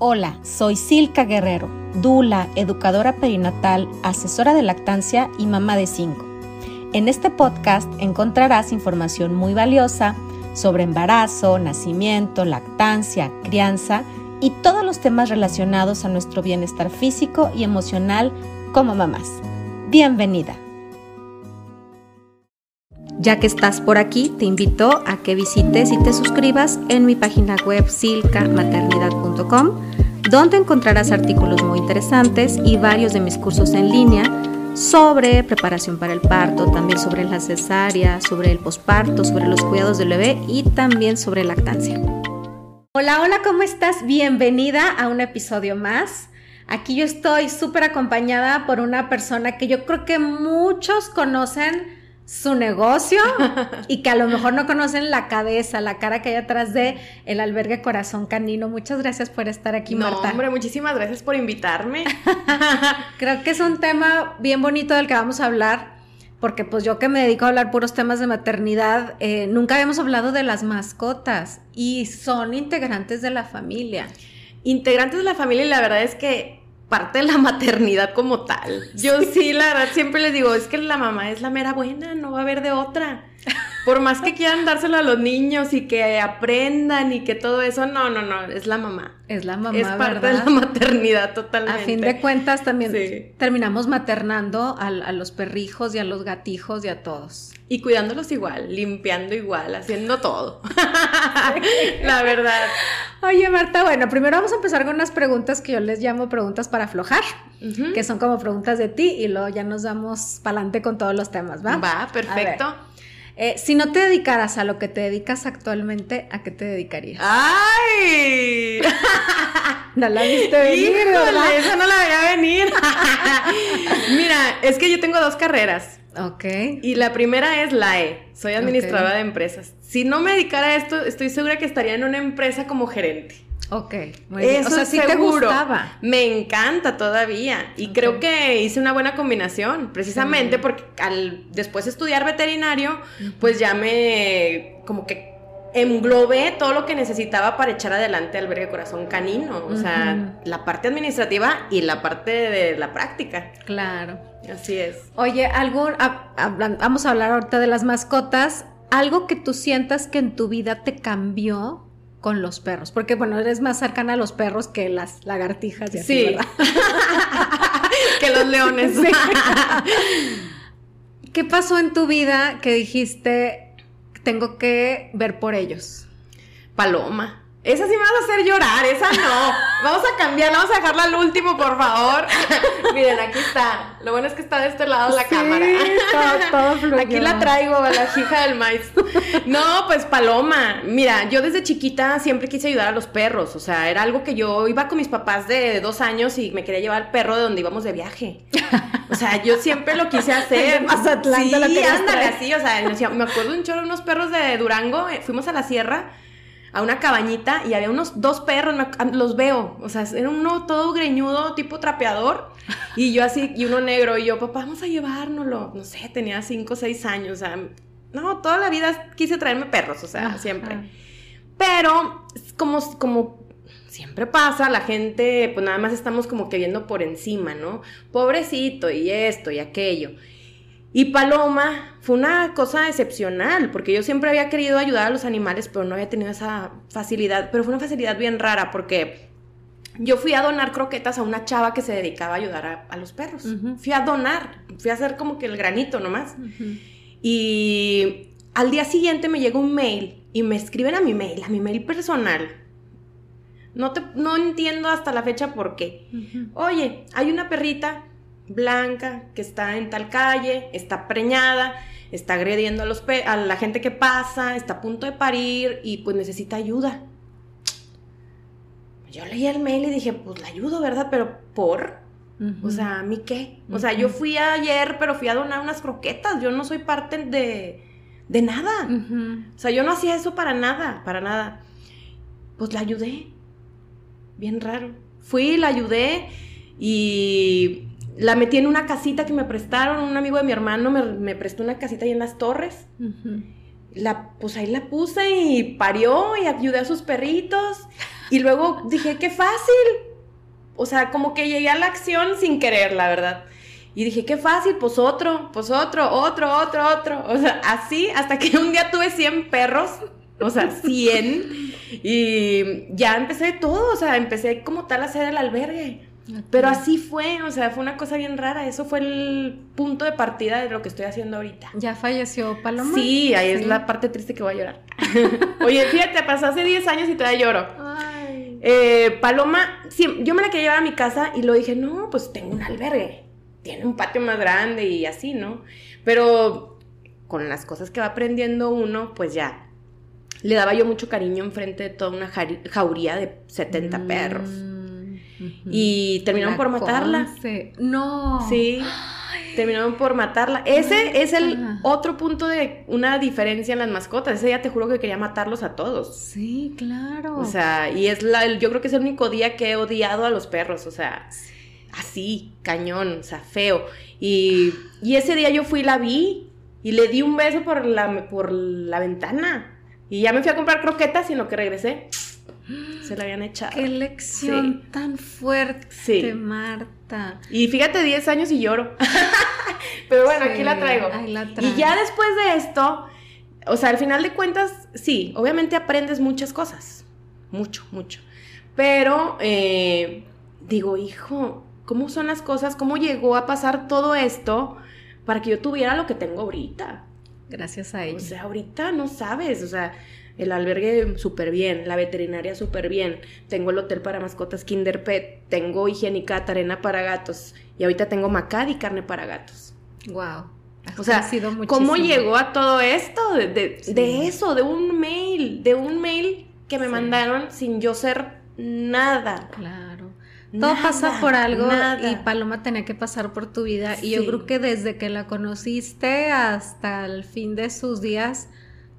Hola, soy Silka Guerrero, dula, educadora perinatal, asesora de lactancia y mamá de cinco. En este podcast encontrarás información muy valiosa sobre embarazo, nacimiento, lactancia, crianza y todos los temas relacionados a nuestro bienestar físico y emocional como mamás. Bienvenida. Ya que estás por aquí, te invito a que visites y te suscribas en mi página web silcamaternidad.com, donde encontrarás artículos muy interesantes y varios de mis cursos en línea sobre preparación para el parto, también sobre la cesárea, sobre el posparto, sobre los cuidados del bebé y también sobre lactancia. Hola, hola, ¿cómo estás? Bienvenida a un episodio más. Aquí yo estoy súper acompañada por una persona que yo creo que muchos conocen su negocio y que a lo mejor no conocen la cabeza, la cara que hay atrás de el albergue Corazón Canino. Muchas gracias por estar aquí, no, Marta. hombre, muchísimas gracias por invitarme. Creo que es un tema bien bonito del que vamos a hablar, porque pues yo que me dedico a hablar puros temas de maternidad, eh, nunca habíamos hablado de las mascotas y son integrantes de la familia. Integrantes de la familia y la verdad es que parte de la maternidad como tal. Yo sí. la verdad, siempre les digo, es que la mamá es la mera buena, no va a haber de otra. Por más que quieran dárselo a los niños y que aprendan y que todo eso, no, no, no, es la mamá. Es la mamá, Es parte de la maternidad totalmente. A fin de cuentas también terminamos maternando a, a, los perrijos y a los gatijos y a todos. Y cuidándolos igual, limpiando igual, haciendo todo. la verdad. Oye, Marta, bueno, primero vamos a empezar con unas preguntas que yo les llamo preguntas para aflojar, uh -huh. que son como preguntas de ti y luego ya nos damos para adelante con todos los temas, ¿va? Va, perfecto. Eh, si no te dedicaras a lo que te dedicas actualmente, ¿a qué te dedicarías? ¡Ay! no la viste venir, Híjole, ¿verdad? esa no la veía venir. Mira, es que yo tengo dos carreras. Ok. Y la primera es la E. Soy administradora okay. de empresas. Si no me dedicara a esto, estoy segura que estaría en una empresa como gerente. Ok, muy bien. Eso o sea, sí seguro. te gustaba. Me encanta todavía. Y okay. creo que hice una buena combinación, precisamente sí. porque al después estudiar veterinario, pues ya me como que englobé todo lo que necesitaba para echar adelante Albergue Corazón Canino. O sea, uh -huh. la parte administrativa y la parte de la práctica. Claro. Así es. Oye, algo, a, a, vamos a hablar ahorita de las mascotas. Algo que tú sientas que en tu vida te cambió con los perros, porque bueno, eres más cercana a los perros que las lagartijas y así, sí. ¿verdad? que los leones. Sí. ¿Qué pasó en tu vida que dijiste, tengo que ver por ellos? Paloma. Esa sí me vas a hacer llorar, esa no. Vamos a cambiarla, vamos a dejarla al último, por favor. Miren, aquí está. Lo bueno es que está de este lado la sí, cámara. Todo, todo aquí la traigo, la hija del maíz. No, pues Paloma. Mira, yo desde chiquita siempre quise ayudar a los perros. O sea, era algo que yo iba con mis papás de dos años y me quería llevar al perro de donde íbamos de viaje. O sea, yo siempre lo quise hacer. Mazatlán, sí, lo ándale, así. O sea, me acuerdo un chorro de unos perros de Durango. eh, Fuimos a la sierra a una cabañita y había unos dos perros, los veo, o sea, era uno todo greñudo, tipo trapeador, y yo así, y uno negro, y yo, papá, vamos a llevárnoslo, no sé, tenía cinco o seis años, o sea, no, toda la vida quise traerme perros, o sea, Ajá. siempre. Pero, como, como siempre pasa, la gente, pues nada más estamos como que viendo por encima, ¿no? Pobrecito, y esto, y aquello. Y Paloma fue una cosa excepcional, porque yo siempre había querido ayudar a los animales, pero no había tenido esa facilidad. Pero fue una facilidad bien rara, porque yo fui a donar croquetas a una chava que se dedicaba a ayudar a, a los perros. Uh -huh. Fui a donar, fui a hacer como que el granito nomás. Uh -huh. Y al día siguiente me llega un mail y me escriben a mi mail, a mi mail personal. No, te, no entiendo hasta la fecha por qué. Uh -huh. Oye, hay una perrita blanca que está en tal calle, está preñada, está agrediendo a, los a la gente que pasa, está a punto de parir y pues necesita ayuda. Yo leí el mail y dije, pues la ayudo, ¿verdad? Pero ¿por? Uh -huh. O sea, ¿a mí qué? O sea, yo fui ayer, pero fui a donar unas croquetas, yo no soy parte de, de nada. Uh -huh. O sea, yo no hacía eso para nada, para nada. Pues la ayudé. Bien raro. Fui, la ayudé y la metí en una casita que me prestaron, un amigo de mi hermano me, me prestó una casita ahí en las torres. Uh -huh. la, pues ahí la puse y parió y ayudé a sus perritos. Y luego dije, qué fácil. O sea, como que llegué a la acción sin querer, la verdad. Y dije, qué fácil, pues otro, pues otro, otro, otro, otro. O sea, así hasta que un día tuve 100 perros, o sea, 100. Y ya empecé todo, o sea, empecé como tal a hacer el albergue. Pero así fue, o sea, fue una cosa bien rara. Eso fue el punto de partida de lo que estoy haciendo ahorita. ¿Ya falleció Paloma? Sí, ahí es la parte triste que voy a llorar. Oye, fíjate, pasó hace 10 años y todavía lloro. Ay. Eh, Paloma, sí, yo me la quería llevar a mi casa y lo dije, no, pues tengo un albergue. Tiene un patio más grande y así, ¿no? Pero con las cosas que va aprendiendo uno, pues ya. Le daba yo mucho cariño enfrente de toda una jauría de 70 perros. Y terminaron por matarla. No. Sí. Terminaron por matarla. Ese es el otro punto de una diferencia en las mascotas. Ese día te juro que quería matarlos a todos. Sí, claro. O sea, y es la, yo creo que es el único día que he odiado a los perros. O sea, así, cañón, o sea, feo. Y, y ese día yo fui y la vi y le di un beso por la, por la ventana. Y ya me fui a comprar croquetas lo que regresé se la habían echado. Qué lección tan fuerte, Marta. Y fíjate, 10 años y lloro. Pero bueno, aquí la traigo. y ya después de esto, o sea, al final de cuentas, sí, obviamente aprendes muchas cosas. Mucho, mucho. Pero eh, digo, hijo, ¿cómo son las cosas? ¿Cómo llegó a pasar todo esto para que yo tuviera lo que tengo ahorita? Gracias a ella. O sea, ahorita no sabes, o sea, el albergue súper bien, la veterinaria súper bien, tengo el hotel para mascotas Kinder Pet, tengo higiénica arena para gatos y ahorita tengo Macadi carne para gatos. Wow. O sea, ¿cómo llegó a todo esto? De, eso, de un mail, de un mail que me mandaron sin yo ser nada. Claro. Todo pasa por algo y Paloma tenía que pasar por tu vida. Y yo creo que desde que la conociste hasta el fin de sus días,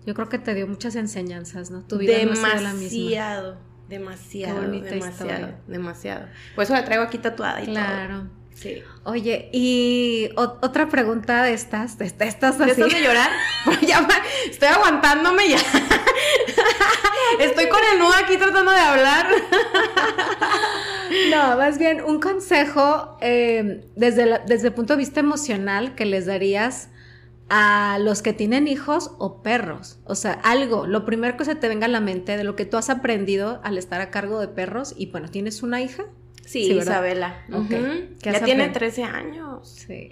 yo creo que te dio muchas enseñanzas, ¿no? Tu vida demasiado, no ha demasiado, demasiado, demasiado, demasiado. Por eso la traigo aquí tatuada y claro. Sí. Oye, y otra pregunta de estas, de, estas así. ¿De llorar? ya estoy aguantándome ya. estoy con el nudo aquí tratando de hablar. no, más bien un consejo eh, desde, desde el punto de vista emocional que les darías a los que tienen hijos o perros. O sea, algo, lo primero que se te venga a la mente de lo que tú has aprendido al estar a cargo de perros y bueno, ¿tienes una hija? Sí, Isabela. Ya tiene 13 años. Sí.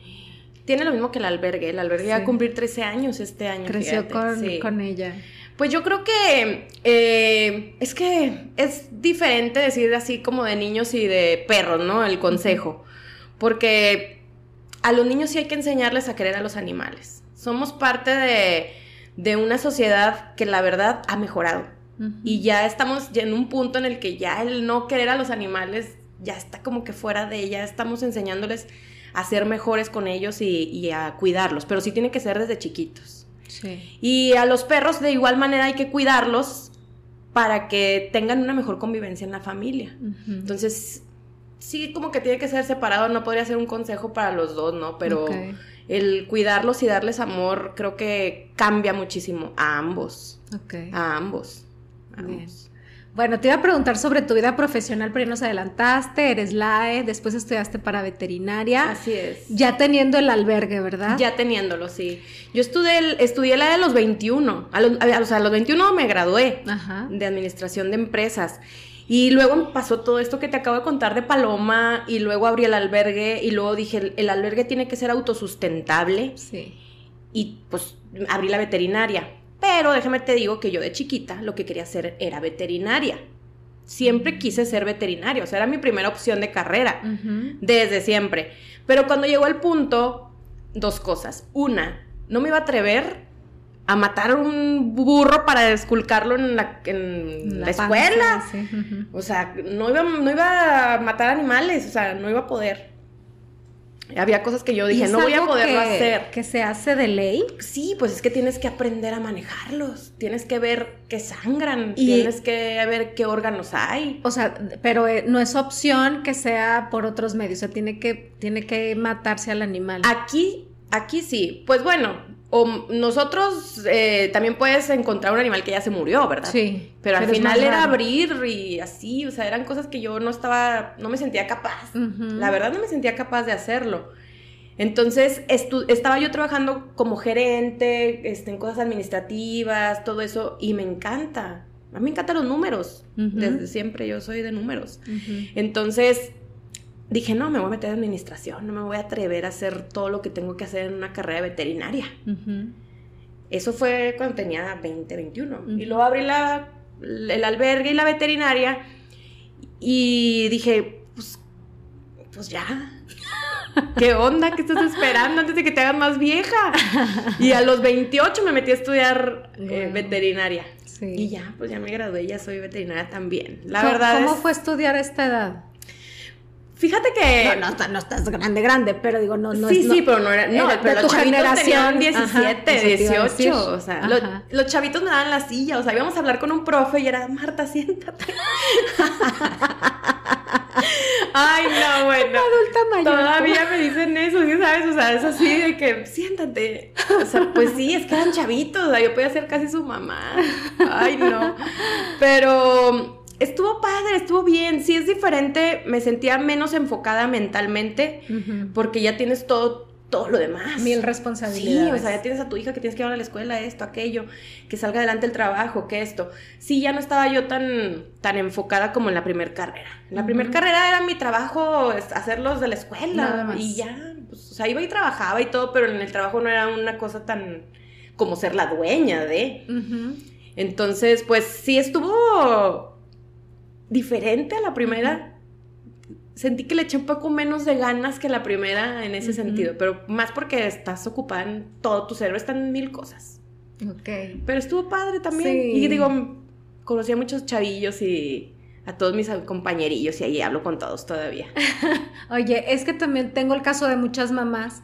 Tiene lo mismo que el albergue. El albergue va a cumplir 13 años este año. Creció con, ella. Pues yo creo que eh, es que es diferente decir así como de niños y de perros, ¿no? El consejo. Porque a los niños sí hay que enseñarles a querer a los animales somos parte de, una sociedad que la verdad ha mejorado. Y ya estamos en un punto en el que ya el no querer a los animales ya está como que fuera de ella. Estamos enseñándoles a ser mejores con ellos y, a cuidarlos, pero sí tiene que ser desde chiquitos. Y a los perros de igual manera hay que cuidarlos para que tengan una mejor convivencia en la familia. Entonces, sí como que tiene que ser separado, no podría ser un consejo para los dos, ¿no? Pero el cuidarlos y darles amor creo que cambia muchísimo a ambos. A ambos. Bueno, te iba a preguntar sobre tu vida profesional, pero ya nos adelantaste, eres LAE, después estudiaste para veterinaria. Así es. Ya teniendo el albergue, ¿verdad? Ya teniéndolo, sí. Yo estudié, estudié la de los 21. A los, a los 21 me gradué de administración de empresas. Y luego pasó todo esto que te acabo de contar de Paloma y luego abrí el albergue y luego dije, el, albergue tiene que ser autosustentable. Sí. Y pues abrí la veterinaria. Pero déjame te digo que yo de chiquita lo que quería hacer era veterinaria. Siempre quise ser veterinaria, o sea, era mi primera opción de carrera, desde siempre. Pero cuando llegó el punto, dos cosas. Una, no me iba a atrever a matar un burro para esculcarlo en la, en la, escuela. O sea, no iba, no iba a matar animales, o sea, no iba a poder. Había cosas que yo dije, no voy a poderlo hacer. ¿Que se hace de ley? Sí, pues es que tienes que aprender a manejarlos. Tienes que ver que sangran. tienes que ver qué órganos hay. O sea, pero eh, no es opción que sea por otros medios. O sea, tiene que, tiene que matarse al animal. Aquí, aquí sí. Pues bueno, o nosotros eh, también puedes encontrar un animal que ya se murió, ¿verdad? Sí. Pero al pero final era abrir y así, o sea, eran cosas que yo no estaba, no me sentía capaz. La verdad no me sentía capaz de hacerlo. Entonces estaba yo trabajando como gerente, este, en cosas administrativas, todo eso, y me encanta. A mí me encantan los números. Desde siempre yo soy de números. Entonces dije, no, me voy a meter en administración, no me voy a atrever a hacer todo lo que tengo que hacer en una carrera veterinaria. Eso fue cuando tenía 20, 21. Ujú. Y luego abrí la, el albergue y la veterinaria y dije, pues, pues ya. ¿Qué onda? ¿Qué estás esperando antes de que te hagas más vieja? Y a los 28 me metí a estudiar eh, veterinaria. Sí. Y ya, pues ya me gradué, ya soy veterinaria también. La ¿Cómo- verdad ¿Cómo es- fue estudiar a esta edad? Fíjate que... no, no, no estás grande, grande, pero digo, no, no sí, es- no- sí, pero no era, no, era pero los tu chavitos generación. tenían 17, Ajá, eso te iba a decir. 18, o sea, lo- los chavitos me daban la silla, o sea, íbamos a hablar con un profe y era, Marta, siéntate. Ay, no, bueno. Adulta mayor. Todavía me dicen eso, ¿sí sabes? O sea, es así de que siéntate. O sea, pues sí, es que eran chavitos, o sea, yo podía ser casi su mamá. Ay, no. Pero estuvo padre, estuvo bien. Sí es diferente, me sentía menos enfocada mentalmente porque ya tienes todo, todo lo demás. Mil Sí, responsabilidades. o sea, ya tienes a tu hija que tienes que llevar a la escuela, esto, aquello, que salga adelante el trabajo, que esto. Sí, ya no estaba yo tan, tan enfocada como en la primer carrera. En la primer Ujú. carrera era mi trabajo hacerlos de la escuela Nada más. y ya, pues, o sea, iba y trabajaba y todo, pero en el trabajo no era una cosa tan como ser la dueña de. Entonces, pues sí estuvo diferente a la primera. Sentí que le eché un poco menos de ganas que la primera en ese sentido, pero más porque estás ocupada en todo tu cerebro, están en mil cosas. Ok. Pero estuvo padre también. Sí. Y digo, conocí a muchos chavillos y a todos mis compañerillos y ahí hablo con todos todavía. Oye, es que también tengo el caso de muchas mamás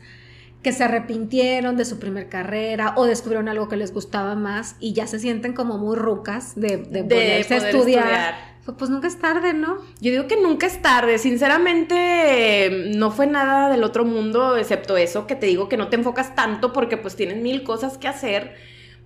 que se arrepintieron de su primer carrera o descubrieron algo que les gustaba más y ya se sienten como muy rucas de, de, a poder estudiar. Pues nunca es tarde, ¿no? Yo digo que nunca es tarde. Sinceramente, no fue nada del otro mundo, excepto eso, que te digo que no te enfocas tanto porque pues tienes mil cosas que hacer.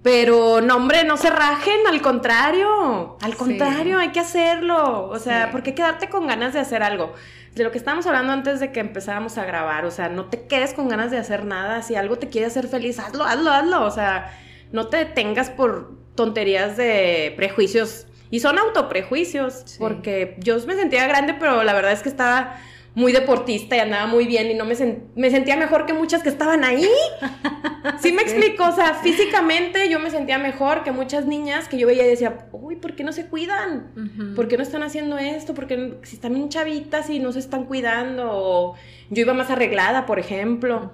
Pero no, hombre, no se rajen, al contrario. Al Sí. contrario, hay que hacerlo. O sea, Sí. ¿por qué quedarte con ganas de hacer algo? De lo que estábamos hablando antes de que empezáramos a grabar. O sea, no te quedes con ganas de hacer nada. Si algo te quiere hacer feliz, hazlo, hazlo, hazlo. O sea, no te detengas por tonterías de prejuicios. Y son autoprejuicios, Sí. porque yo me sentía grande, pero la verdad es que estaba muy deportista y andaba muy bien y no me, sen- me sentía mejor que muchas que estaban ahí. Sí me explico, o sea, físicamente yo me sentía mejor que muchas niñas que yo veía y decía, uy, ¿por qué no se cuidan? ¿Por qué no están haciendo esto? ¿Por qué si están bien chavitas y no se están cuidando? O yo iba más arreglada, por ejemplo.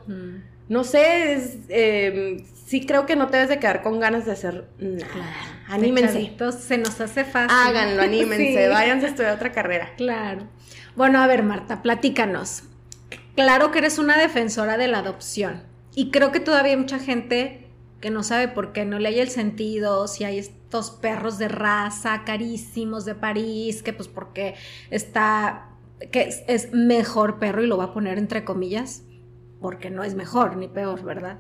No sé, es, eh, sí creo que no te debes de quedar con ganas de hacer nada. Claro. Anímense. Chavitos, se nos hace fácil. Háganlo, anímense, Sí. váyanse a estudiar otra carrera. Claro. Bueno, a ver, Marta, platícanos. Claro que eres una defensora de la adopción. Y creo que todavía hay mucha gente que no sabe por qué no le hay el sentido, si hay estos perros de raza carísimos de París, que pues porque está, que es, es mejor perro y lo va a poner entre comillas, porque no es mejor ni peor, ¿verdad?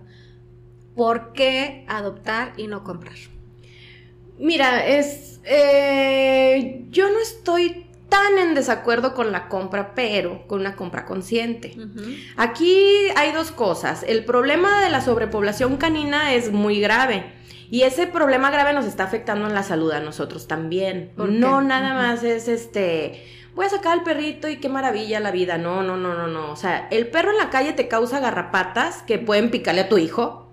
¿Por qué adoptar y no comprar? Mira, es. eh, yo no estoy tan en desacuerdo con la compra, pero con una compra consciente. Aquí hay dos cosas. El problema de la sobrepoblación canina es muy grave. Y ese problema grave nos está afectando en la salud a nosotros también. No nada más es este. Voy a sacar al perrito y qué maravilla la vida. No, no, no, no, no. O sea, el perro en la calle te causa garrapatas que pueden picarle a tu hijo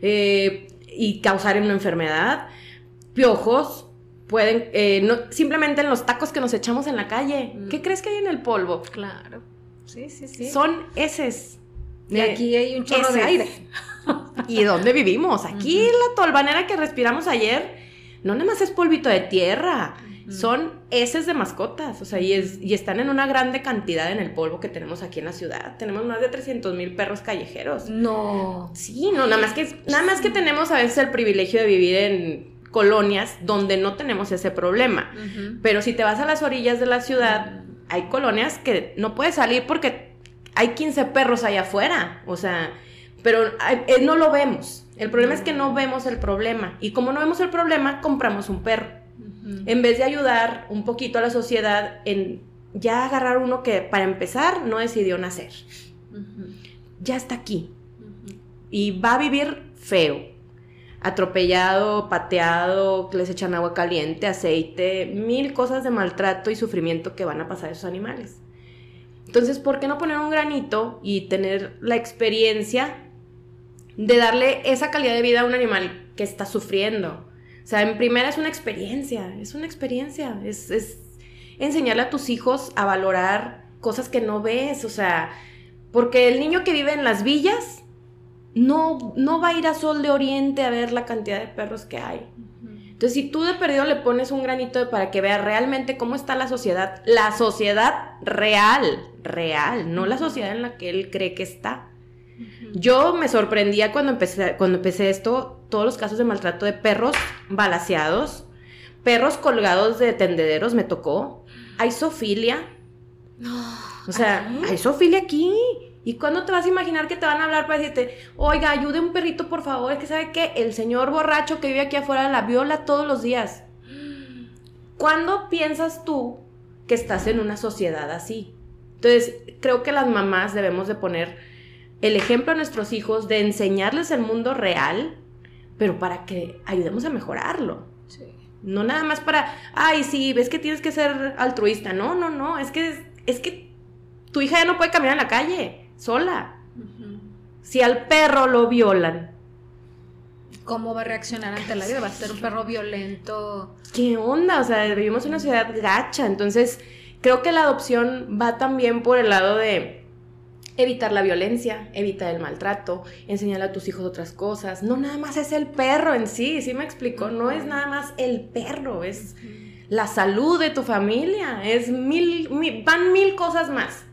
eh, y causar una enfermedad. Piojos pueden, eh, no, simplemente en los tacos que nos echamos en la calle. Mm. ¿Qué crees que hay en el polvo? Claro. Sí, sí, sí. Son heces. Y aquí hay un chorro de aire. ¿Y dónde vivimos? Aquí la tolvanera que respiramos ayer no nada más es polvito de tierra. Son heces de mascotas, o sea, y, es- y están en una grande cantidad en el polvo que tenemos aquí en la ciudad. Tenemos más de 300 mil perros callejeros. No. Sí, no, nada más que nada más que tenemos a veces el privilegio de vivir en colonias donde no tenemos ese problema. Pero si te vas a las orillas de la ciudad, hay colonias que no puedes salir porque hay 15 perros allá afuera, o sea, pero eh, no lo vemos. El problema es que no vemos el problema. Y como no vemos el problema, compramos un perro. En vez de ayudar un poquito a la sociedad en ya agarrar uno que para empezar no decidió nacer. Ya está aquí. Y va a vivir feo. Atropellado, pateado, les echan agua caliente, aceite, mil cosas de maltrato y sufrimiento que van a pasar esos animales. Entonces, ¿por qué no poner un granito y tener la experiencia de darle esa calidad de vida a un animal que está sufriendo? O sea, en primera es una experiencia, es una experiencia, es, es enseñarle a tus hijos a valorar cosas que no ves, o sea, porque el niño que vive en las villas no, no va a ir a Sol de Oriente a ver la cantidad de perros que hay. Entonces, si tú de perdido le pones un granito para que vea realmente cómo está la sociedad, la sociedad real, real, no la sociedad en la que él cree que está. Yo me sorprendía cuando empecé, cuando empecé esto, todos los casos de maltrato de perros balaseados, perros colgados de tendederos me tocó, hay sofilia. O sea, hay sofilia aquí. ¿Y cuándo te vas a imaginar que te van a hablar para decirte, oiga, ayude un perrito, por favor? Es que sabe que el señor borracho que vive aquí afuera la viola todos los días. ¿Cuándo piensas tú que estás en una sociedad así? Entonces, creo que las mamás debemos de poner el ejemplo a nuestros hijos, de enseñarles el mundo real, pero para que ayudemos a mejorarlo. No nada más para, ay, sí, ves que tienes que ser altruista. No, no, no, es que, es que tu hija ya no puede caminar en la calle sola. Si al perro lo violan. ¿Cómo va a reaccionar ante la vida? ¿Va a ser un perro violento? ¿Qué onda? O sea, vivimos en una ciudad gacha, entonces creo que la adopción va también por el lado de evitar la violencia, evitar el maltrato, enseñarle a tus hijos otras cosas. No nada más es el perro en sí, sí me explicó, no es nada más el perro, es la salud de tu familia, es mil, mil van mil cosas más.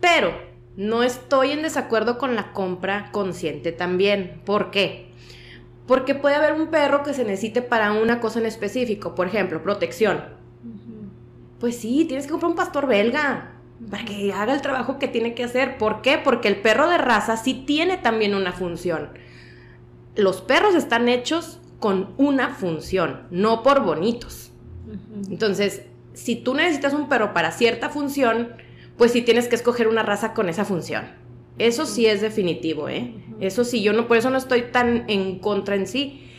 Pero no estoy en desacuerdo con la compra consciente también. ¿Por qué? Porque puede haber un perro que se necesite para una cosa en específico, por ejemplo, protección. Pues sí, tienes que comprar un pastor belga para que haga el trabajo que tiene que hacer. ¿Por qué? Porque el perro de raza sí tiene también una función. Los perros están hechos con una función, no por bonitos. Entonces, si tú necesitas un perro para cierta función, pues sí tienes que escoger una raza con esa función. Eso sí es definitivo, ¿eh? Eso sí, yo no, por eso no estoy tan en contra en sí.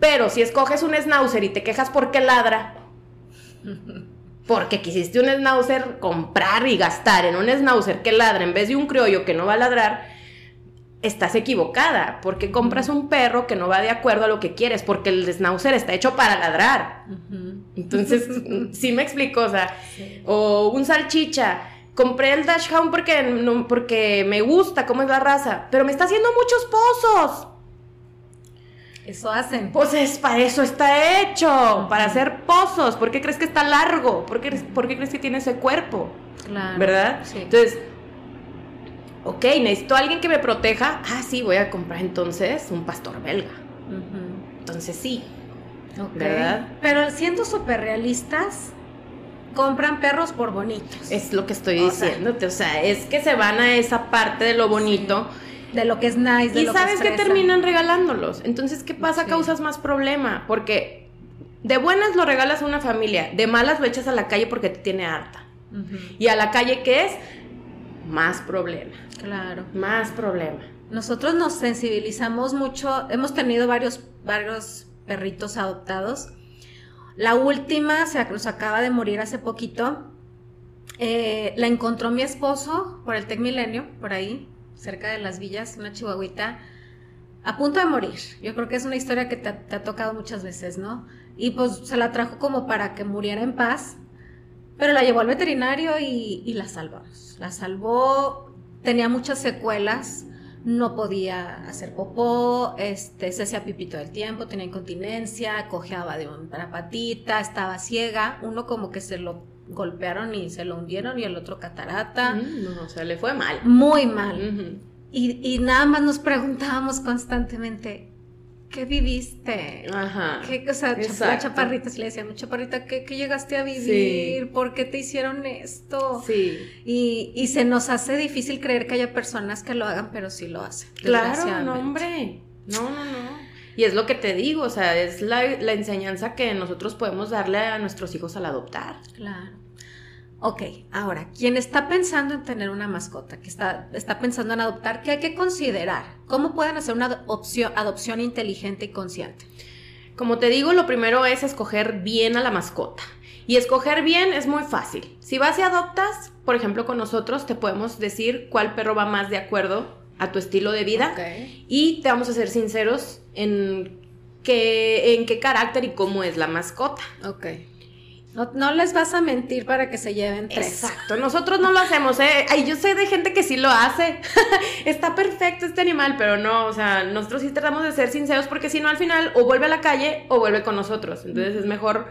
Pero si escoges un schnauzer y te quejas porque ladra, porque quisiste un schnauzer comprar y gastar en un schnauzer que ladra en vez de un criollo que no va a ladrar, estás equivocada, porque compras un perro que no va de acuerdo a lo que quieres, porque el schnauzer está hecho para ladrar. Entonces, sí me explico, o sea, o un salchicha. Compré el Dash Hound porque, no, porque me gusta cómo es la raza, pero me está haciendo muchos pozos. Eso hacen. Pues es para eso está hecho, para hacer pozos. ¿Por qué crees que está largo? ¿Por qué, por qué crees que tiene ese cuerpo? Claro. ¿Verdad? Sí. Entonces, ok, necesito a alguien que me proteja. Ah, sí, voy a comprar entonces un pastor belga. Entonces sí. Ok. ¿Verdad? Pero siendo súper realistas, compran perros por bonitos. Es lo que estoy O sea. diciéndote. O sea, es que se van a esa parte de lo bonito. De lo que es nice, de Y lo sabes que terminan regalándolos. Entonces, ¿qué pasa? Sí. Causas más problema. Porque de buenas lo regalas a una familia, de malas lo echas a la calle porque te tiene harta. Y a la calle, ¿qué es? Más problema. Claro. Más problema. Nosotros nos sensibilizamos mucho, hemos tenido varios, varios perritos adoptados. La última se nos acaba de morir hace poquito. Eh, la encontró mi esposo por el Tec Milenio, por ahí, cerca de las villas, una chihuahuita, a punto de morir. Yo creo que es una historia que te, te ha tocado muchas veces, ¿no? Y pues se la trajo como para que muriera en paz, pero la llevó al veterinario y, y la salvamos. La salvó, tenía muchas secuelas, no podía hacer popó, este, se hacía pipí todo el tiempo, tenía incontinencia, cojeaba de una patita, estaba ciega, uno como que se lo golpearon y se lo hundieron y el otro catarata, Mm, No, o sea, le fue mal. muy mal. Y, y nada más nos preguntábamos constantemente, ¿qué viviste? Ajá. ¿Qué, o sea, la chaparrita, se le decía, chaparrita, ¿qué, ¿qué, llegaste a vivir? ¿Por qué te hicieron esto? Sí. Y, y, se nos hace difícil creer que haya personas que lo hagan, pero sí lo hacen. Claro, no, hombre. No, no, no. Y es lo que te digo, o sea, es la, la enseñanza que nosotros podemos darle a nuestros hijos al adoptar. Claro. Ok, ahora, quien está pensando en tener una mascota, que está, está pensando en adoptar, ¿qué hay que considerar? ¿Cómo pueden hacer una adopción, adopción inteligente y consciente? Como te digo, lo primero es escoger bien a la mascota. Y escoger bien es muy fácil. Si vas y adoptas, por ejemplo, con nosotros, te podemos decir cuál perro va más de acuerdo a tu estilo de vida. Y te vamos a ser sinceros en qué, en qué carácter y cómo es la mascota. Ok. No, les vas a mentir para que se lleven tres. Exacto, nosotros no lo hacemos, ¿eh? Ay, yo sé de gente que sí lo hace. Está perfecto este animal, pero no, o sea, nosotros sí tratamos de ser sinceros porque si no al final o vuelve a la calle o vuelve con nosotros. Entonces es mejor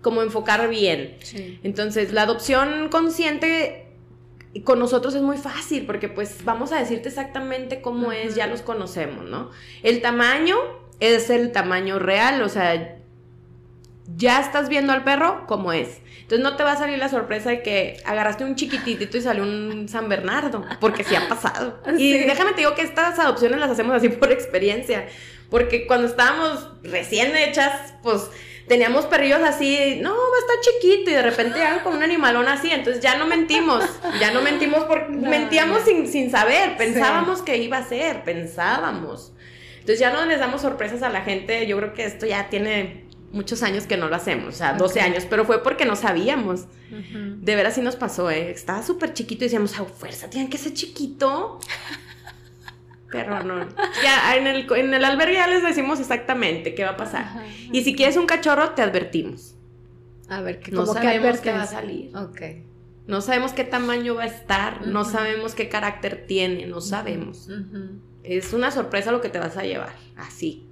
como enfocar bien. Entonces, la adopción consciente con nosotros es muy fácil porque pues vamos a decirte exactamente cómo es, ya los conocemos, ¿no? El tamaño es el tamaño real, o sea, ya estás viendo al perro como es. Entonces no te va a salir la sorpresa de que agarraste un chiquitito y salió un San Bernardo, porque sí ha pasado. Y déjame te digo que estas adopciones las hacemos así por experiencia, porque cuando estábamos recién hechas, pues teníamos perrillos así, no, va a estar chiquito y de repente ya con un animalón así, entonces ya no mentimos, ya no mentimos porque mentíamos sin, saber, pensábamos que iba a ser, pensábamos. Entonces ya no les damos sorpresas a la gente, yo creo que esto ya tiene muchos años que no lo hacemos, o sea, 12 años, pero fue porque no sabíamos. De veras sí nos pasó, ¿eh? Estaba súper chiquito y decíamos, a fuerza, tienen que ser chiquito. Pero no. Ya en el, en el albergue ya les decimos exactamente qué va a pasar. Y si quieres un cachorro, te advertimos. A ver, no sabemos qué va a salir. Ok. No sabemos qué tamaño va a estar, no sabemos qué carácter tiene, no sabemos. Es una sorpresa lo que te vas a llevar, así.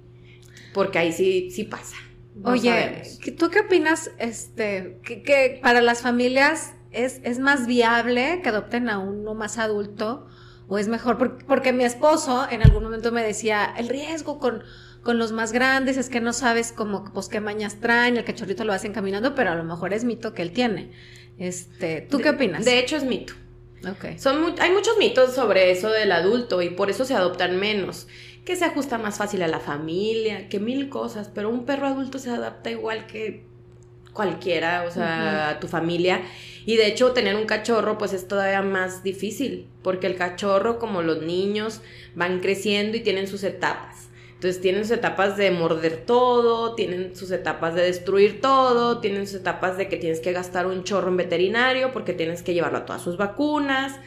Porque ahí sí, sí pasa. Oye, ¿tú qué opinas este, que, para las familias es, es, más viable que adopten a uno más adulto o es mejor? Porque, porque, mi esposo en algún momento me decía, el riesgo con, con los más grandes es que no sabes cómo, pues qué mañas traen, el cachorrito lo hacen caminando, pero a lo mejor es mito que él tiene. Este, ¿Tú qué opinas? De hecho es mito. Okay. Son hay muchos mitos sobre eso del adulto y por eso se adoptan menos que se ajusta más fácil a la familia, que mil cosas, pero un perro adulto se adapta igual que cualquiera, o sea, a tu familia. Y de hecho, tener un cachorro, pues es todavía más difícil, porque el cachorro, como los niños, van creciendo y tienen sus etapas. Entonces tienen sus etapas de morder todo, tienen sus etapas de destruir todo, tienen sus etapas de que tienes que gastar un chorro en veterinario porque tienes que llevarlo a todas sus vacunas.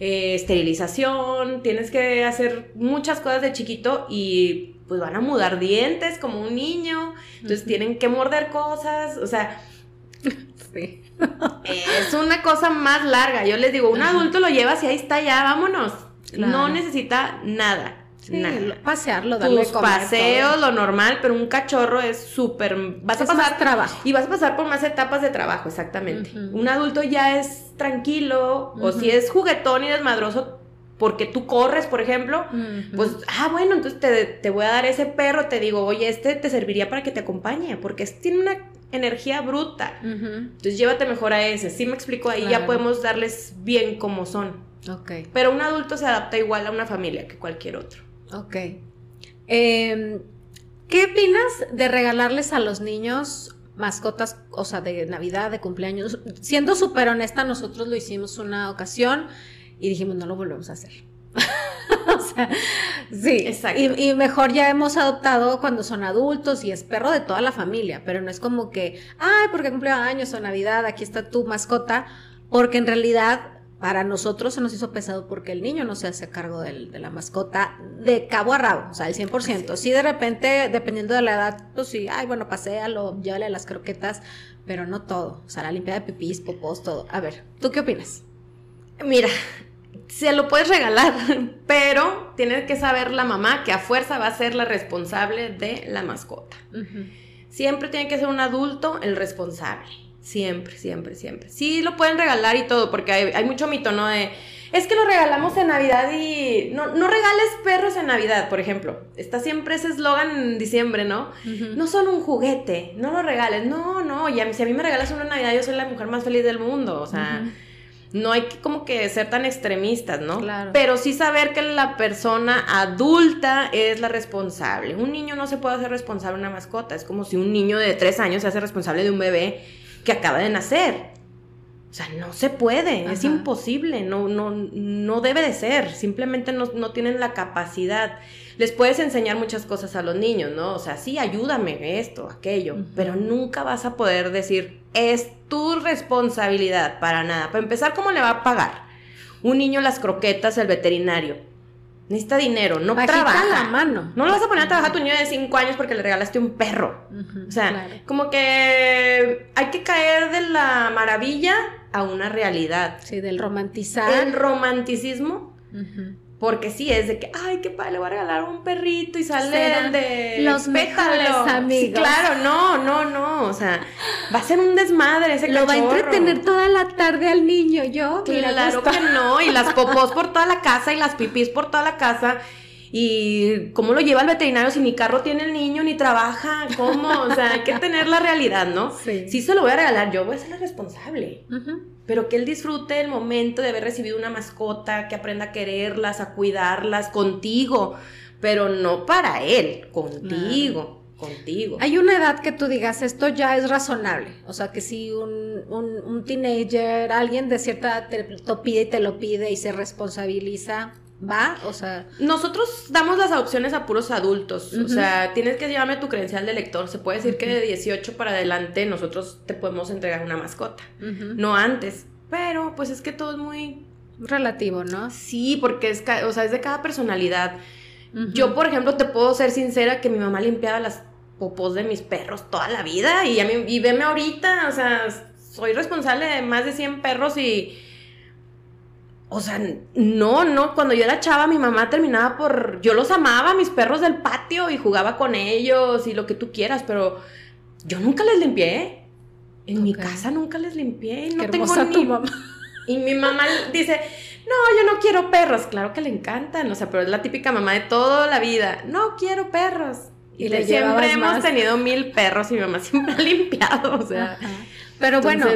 Eh, esterilización, tienes que hacer muchas cosas de chiquito y pues van a mudar dientes como un niño, entonces tienen que morder cosas, o sea, sí. es una cosa más larga. Yo les digo, un adulto lo llevas y ahí está ya, vámonos. No necesita nada. Sí, pasearlo, darle Tus paseos, lo normal, pero un cachorro es súper... Vas a pasar trabajo. Y vas a pasar por más etapas de trabajo, exactamente. Un adulto ya es tranquilo, o si es juguetón y desmadroso, porque tú corres, por ejemplo, pues, ah, bueno, entonces te, voy a dar ese perro, te digo, oye, este te serviría para que te acompañe, porque tiene una energía bruta. Entonces llévate mejor a ese. Sí me explico, ahí ya podemos darles bien como son. Ok. Pero un adulto se adapta igual a una familia que cualquier otro. Ok. Em, ¿Qué opinas de regalarles a los niños mascotas, o sea, de Navidad, de cumpleaños? Siendo súper honesta, nosotros lo hicimos una ocasión y dijimos, no lo volvemos a hacer. o sea, sí. Exacto. Y, mejor ya hemos adoptado cuando son adultos y es perro de toda la familia, pero no es como que, ay, porque cumpleaños o Navidad, aquí está tu mascota, porque en realidad para nosotros se nos hizo pesado porque el niño no se hace cargo de la mascota de cabo a rabo, o sea, el 100%. Sí, de repente, dependiendo de la edad, pues sí, ay, bueno, paséalo, llévale las croquetas, pero no todo. O sea, la limpieza de pipís, popós, todo. A ver, ¿tú qué opinas? Mira, se lo puedes regalar, pero tiene que saber la mamá que a fuerza va a ser la responsable de la mascota. Siempre tiene que ser un adulto el responsable. Siempre, siempre, siempre. Sí lo pueden regalar y todo, porque hay, mucho mito, ¿no? De, Es que lo regalamos en Navidad y no, no regales perros en Navidad, por ejemplo. Está siempre ese eslogan en diciembre, ¿no? No son un juguete, no lo regales. No, no, y a mí, si a mí me regalas una Navidad, yo soy la mujer más feliz del mundo. O sea, no hay que como que ser tan extremistas, ¿no? Claro. Pero sí saber que la persona adulta es la responsable. Un niño no se puede hacer responsable de una mascota. Es como si un niño de tres años se hace responsable de un bebé que acaba de nacer. O sea, no se puede, es imposible, no, no, no debe de ser, simplemente no, no tienen la capacidad. Les puedes enseñar muchas cosas a los niños, ¿no? O sea, sí, ayúdame, esto, aquello, pero nunca vas a poder decir, es tu responsabilidad para nada. Para empezar, ¿cómo le va a pagar? Un niño las croquetas, el veterinario. Necesita dinero, no Bajita trabaja. la mano. No lo vas a poner a trabajar a tu niño de 5 años porque le regalaste un perro. O sea, claro. como que hay que caer de la maravilla a una realidad. Sí, del romantizar. El romanticismo. Porque sí es de que, ay, qué padre, le voy a regalar un perrito y sale Serán de los mejores amigos. Sí, claro, no, no, no. O sea, va a ser un desmadre ese Lo va a entretener toda la tarde al niño, yo. Claro que no, y las popós por toda la casa y las pipís por toda la casa. Y cómo lo lleva el veterinario si ni carro tiene el niño ni trabaja, ¿cómo? O sea, hay que tener la realidad, ¿no? Sí. Si se lo voy a regalar, yo voy a ser la responsable. Ujú. Pero que él disfrute el momento de haber recibido una mascota, que aprenda a quererlas, a cuidarlas contigo, pero no para él, contigo, contigo. Hay una edad que tú digas, esto ya es razonable. O sea, que si un, un, un teenager, alguien de cierta edad te lo pide y te lo pide y se responsabiliza, va. O sea, Nosotros damos las opciones a puros adultos. O sea, tienes que llevarme tu credencial de lector. Se puede decir que de 18 para adelante nosotros te podemos entregar una mascota. No antes. Pero pues es que todo es muy... relativo, ¿no? Sí, porque es, o sea, es de cada personalidad. Yo, por ejemplo, te puedo ser sincera que mi mamá limpiaba las popós de mis perros toda la vida y, a mí, y veme ahorita, o sea, soy responsable de más de 100 perros y... O sea, no, no, cuando yo era chava mi mamá terminaba por... Yo los amaba, mis perros del patio y jugaba con ellos y lo que tú quieras, pero yo nunca les limpié. En mi casa nunca les limpié no Qué tengo ni tu mamá. y mi mamá dice, no, yo no quiero perros. Claro que le encantan, o sea, pero es la típica mamá de toda la vida. No quiero perros. Y siempre hemos más. tenido mil perros y mi mamá siempre ha limpiado, o sea. Ajá. Pero bueno,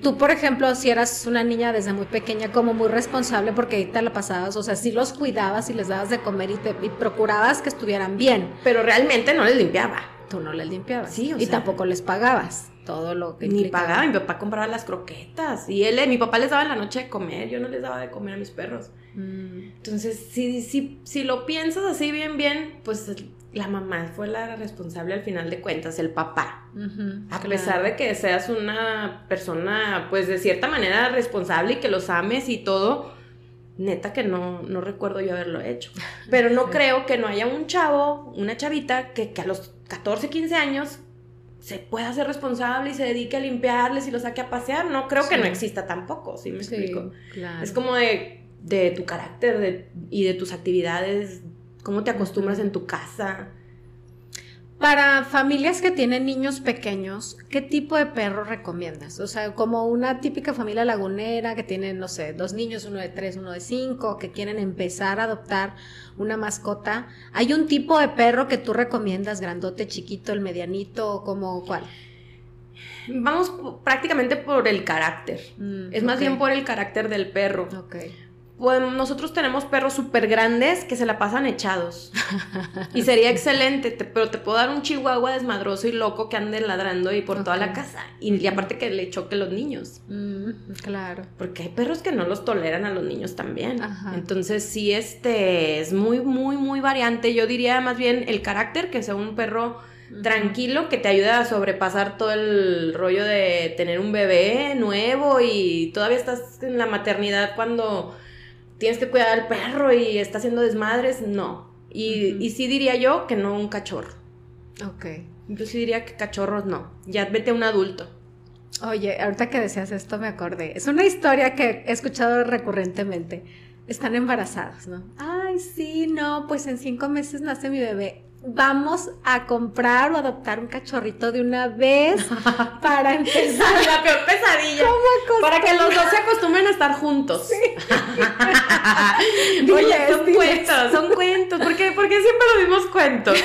tú, por ejemplo, si eras una niña desde muy pequeña, como muy responsable, porque ahorita la pasabas, o sea, si los cuidabas y les dabas de comer y, te, y procurabas que estuvieran bien, Pero realmente no les limpiaba. tú no les limpiabas. Sí, o y sea- tampoco les pagabas todo lo que Ni implicaba. pagaba, mi papá compraba las croquetas. Y él, mi papá les daba en la noche de comer, yo no les daba de comer a mis perros. Mm, Entonces, si, si, si lo piensas así bien, bien, pues la mamá fue la responsable al final de cuentas, el papá. A claro. pesar de que seas una persona, pues de cierta manera responsable y que los ames y todo, neta que no, no recuerdo yo haberlo hecho. Pero no creo que no haya un chavo, una chavita, que, que a los 14, 15 años se pueda hacer responsable y se dedique a limpiarles y los saque a pasear. No creo que no exista tampoco, ¿sí me Sí, explico? claro. Es como de, de tu carácter de- y de tus actividades, cómo te acostumbras en tu casa. Para familias que tienen niños pequeños, ¿qué tipo de perro recomiendas? O sea, como una típica familia lagunera que tiene, no sé, dos niños, uno de tres, uno de cinco, que quieren empezar a adoptar una mascota. ¿Hay un tipo de perro que tú recomiendas, grandote, chiquito, el medianito, o como cuál? Vamos prácticamente por el carácter. Mm, Es más bien por el carácter del perro. Ok. Pues nosotros tenemos perros súper grandes que se la pasan echados. y sería excelente, te- pero te puedo dar un chihuahua desmadroso y loco que ande ladrando y por toda la casa. Y, y aparte que le choque los niños. Mm, claro. Porque hay perros que no los toleran a los niños también. Ajá. Entonces sí, este es muy, muy, muy variante. Yo diría más bien el carácter, que sea un perro tranquilo, que te ayude a sobrepasar todo el rollo de tener un bebé nuevo y todavía estás en la maternidad cuando tienes que cuidar al perro y está haciendo desmadres. No. Y, y sí diría yo que no un cachorro. Ok. Yo sí diría que cachorros no. Ya vete a un adulto. Oye, ahorita que decías esto me acordé. Es una historia que he escuchado recurrentemente. Están embarazadas, ¿no? Ay, sí, no, pues en cinco meses nace mi bebé. Vamos a comprar o adoptar un cachorrito de una vez para empezar. La peor pesadilla. Para que los dos se acostumbren a estar juntos. Oye, son cuentos, son cuentos. ¿Por qué, siempre los mismos cuentos?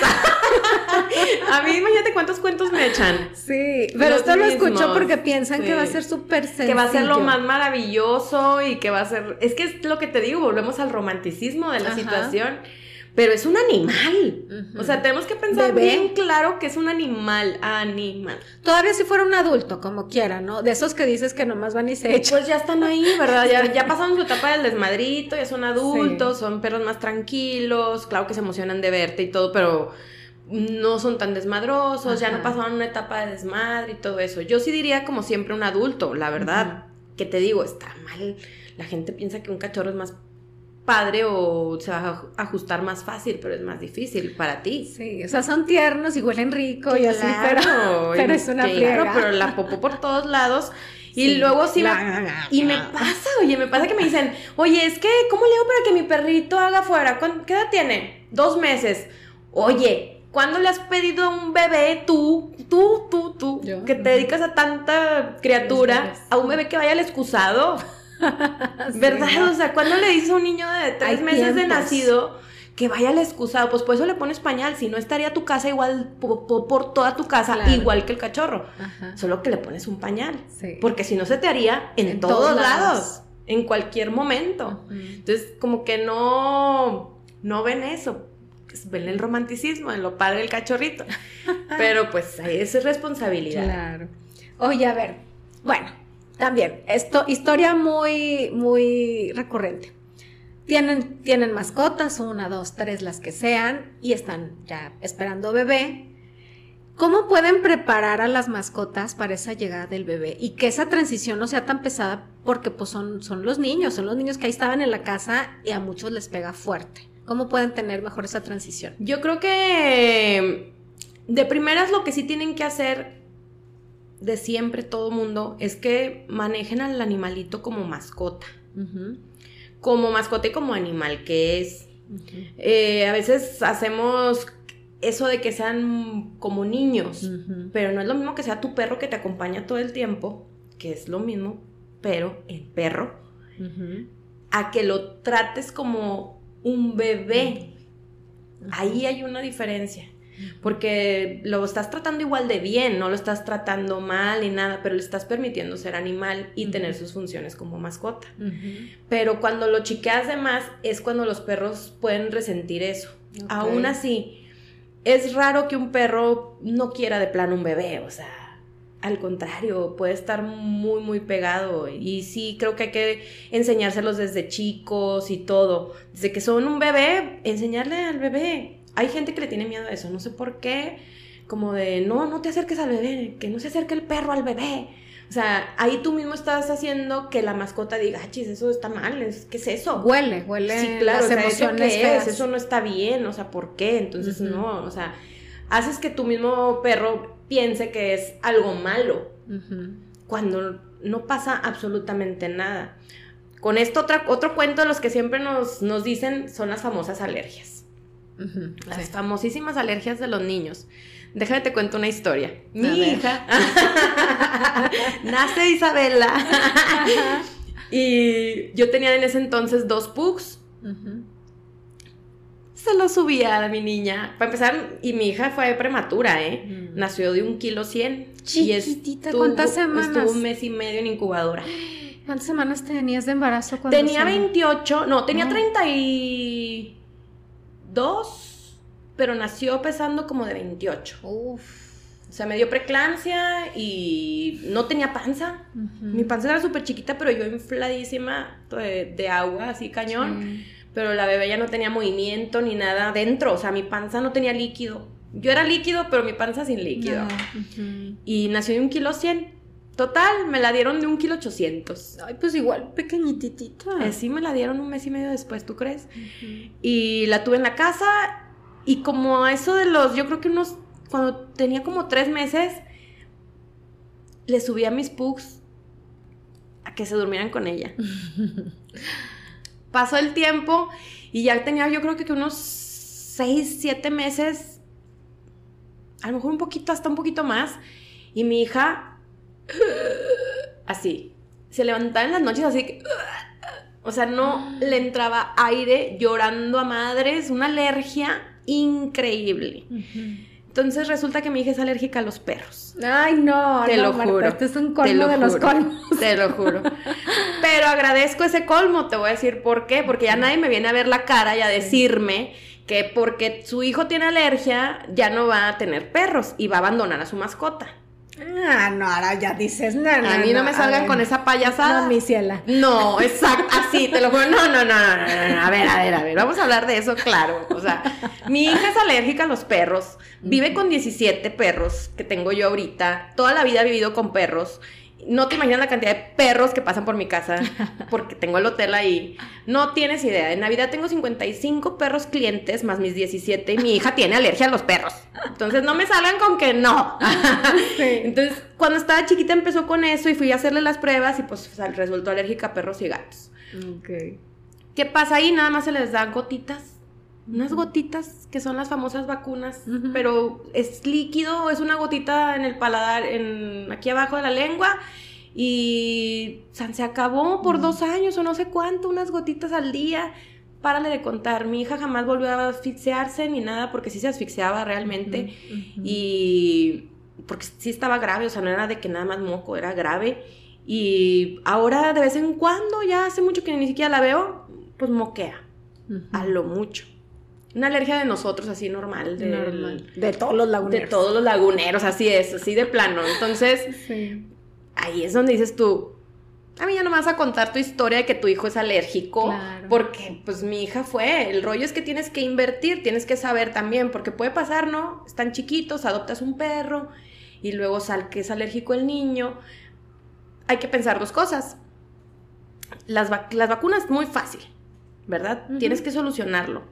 a mí, imagínate cuántos cuentos me echan. Sí, pero esto lo escucho porque piensan que va a ser súper sencillo. Que va a ser lo más maravilloso y que va a ser. Es que es lo que te digo, volvemos al romanticismo de la situación pero es un animal. O sea, tenemos que pensar bien claro que es un animal, animal. Todavía si fuera un adulto, como quiera, ¿no? De esos que dices que nomás van y se echan. Pues ya están ahí, ¿verdad? Ya, ya pasaron su etapa del desmadrito, ya son adultos, son perros más tranquilos, claro que se emocionan de verte y todo, pero no son tan desmadrosos, ya no pasaron una etapa de desmadre y todo eso. Yo sí diría como siempre un adulto, la verdad, que te digo, está mal. La gente piensa que un cachorro es más padre o se va a ajustar más fácil, pero es más difícil para ti. Sí, o sea, son tiernos y huelen rico y así, pero, pero es una claro, pero la popó por todos lados. Y luego sí me, y me pasa, oye, me pasa que me dicen, oye, es que, ¿cómo le hago para que mi perrito haga fuera? ¿Qué edad tiene? Dos meses. Oye, ¿cuándo le has pedido a un bebé, tú, tú, tú, tú, que te dedicas a tanta criatura, a un bebé que vaya al excusado? ¿Verdad? O sea, cuando le dices a un niño de tres meses de nacido que vaya al excusado, pues por eso le pones pañal, si no estaría tu casa igual por, toda tu casa, igual que el cachorro, solo que le pones un pañal, porque si no se te haría en, todos, lados. en cualquier momento. Entonces, como que no, no ven eso, pues, ven el romanticismo, en lo padre del cachorrito, pero pues ahí es responsabilidad. Claro. Oye, a ver, bueno, también, esto, historia muy, muy recurrente. Tienen, tienen mascotas, una, dos, tres, las que sean, y están ya esperando bebé. ¿Cómo pueden preparar a las mascotas para esa llegada del bebé y que esa transición no sea tan pesada porque pues son, son los niños, son los niños que ahí estaban en la casa y a muchos les pega fuerte? ¿Cómo pueden tener mejor esa transición? Yo creo que de primeras lo que sí tienen que hacer de siempre todo mundo es que manejen al animalito como mascota. Como mascota y como animal que es. Eh, a veces hacemos eso de que sean como niños, pero no es lo mismo que sea tu perro que te acompaña todo el tiempo, que es lo mismo, pero el perro, a que lo trates como un bebé. Ahí hay una diferencia porque lo estás tratando igual de bien, no lo estás tratando mal ni nada, pero le estás permitiendo ser animal y tener sus funciones como mascota. Pero cuando lo chiqueas de más es cuando los perros pueden resentir eso. Aún así, es raro que un perro no quiera de plano un bebé, o sea, al contrario, puede estar muy, muy pegado. Y sí, creo que hay que enseñárselos desde chicos y todo. Desde que son un bebé, enseñarle al bebé hay gente que le tiene miedo a eso, no sé por qué, como de, no, no te acerques al bebé, que no se acerque el perro al bebé. O sea, ahí tú mismo estás haciendo que la mascota diga, ah, chis, eso está mal, ¿qué es eso? Huele, huele. Sí, claro, ¿eso qué es? Eso no está bien, o sea, ¿por qué? Entonces, no, o sea, haces que tu mismo perro piense que es algo malo, cuando no pasa absolutamente nada. Con esto, otra, otro cuento de los que siempre nos, nos dicen son las famosas alergias. Las famosísimas alergias de los niños. Déjame te cuento una historia. Mi hija nace Isabela y yo tenía en ese entonces dos pugs. Se lo subía a mi niña. Para empezar, y mi hija fue prematura, ¿eh? Nació de un kilo cien. Chiquitita, ¿cuántas semanas? Estuvo un mes y medio en incubadora. ¿Cuántas semanas tenías de embarazo? Cuando tenía 28, no, tenía 30 y dos, pero nació pesando como de 28. Uf. O sea, me dio preclampsia y no tenía panza. Mi panza era súper chiquita, pero yo infladísima de, agua, así cañón. Pero la bebé ya no tenía movimiento ni nada dentro. O sea, mi panza no tenía líquido. Yo era líquido, pero mi panza sin líquido. Y nació de un kilo cien. Total, me la dieron de un kilo ochocientos. Ay, pues igual, pequeñitita. Eh, sí, me la dieron un mes y medio después, ¿tú crees? Y la tuve en la casa y como a eso de los, yo creo que unos, cuando tenía como tres meses, le subí a mis pugs a que se durmieran con ella. Pasó el tiempo y ya tenía yo creo que unos seis, siete meses a lo mejor un poquito, hasta un poquito más. Y mi hija, así, se levantaba en las noches así que... O sea, no le entraba aire llorando a madres, una alergia increíble. Entonces resulta que mi hija es alérgica a los perros. Ay, no, te lo juro. Este es un colmo de los colmos. Te lo juro. Pero agradezco ese colmo, te voy a decir por qué. Porque ya nadie me viene a ver la cara y a decirme que porque su hijo tiene alergia ya no va a tener perros y va a abandonar a su mascota. Ah, no, ahora ya dices, no, A mí no, me salgan con esa payasada. No, mi ciela. No, exacto, así, te lo juro. No, no, no, no, no, no, a ver, a ver, a ver, vamos a hablar de eso, claro. O sea, mi hija es alérgica a los perros, vive con 17 perros que tengo yo ahorita, toda la vida ha vivido con perros no te imaginas la cantidad de perros que pasan por mi casa porque tengo el hotel ahí. No tienes idea. En Navidad tengo 55 perros clientes más mis 17 y mi hija tiene alergia a los perros. Entonces no me salgan con que no. Entonces cuando estaba chiquita empezó con eso y fui a hacerle las pruebas y pues resultó alérgica a perros y gatos. ¿Qué pasa ahí? Nada más se les dan gotitas unas gotitas que son las famosas vacunas, pero es líquido, es una gotita en el paladar, en aquí abajo de la lengua y se acabó por dos años o no sé cuánto, unas gotitas al día. Párale de contar, mi hija jamás volvió a asfixiarse ni nada porque sí se asfixiaba realmente y porque sí estaba grave, o sea, no era de que nada más moco, era grave. Y ahora de vez en cuando, ya hace mucho que ni siquiera la veo, pues moquea, a lo mucho. Una alergia de nosotros, así normal. De todos los laguneros. De todos los laguneros, así es, así de plano. Entonces, ahí es donde dices tú, a mí ya no me vas a contar tu historia de que tu hijo es alérgico, porque pues mi hija fue. El rollo es que tienes que invertir, tienes que saber también, porque puede pasar, ¿no? Están chiquitos, adoptas un perro y luego sal que es alérgico el niño. Hay que pensar dos cosas. Las, las vacunas, muy fácil. ¿Verdad? Tienes que solucionarlo.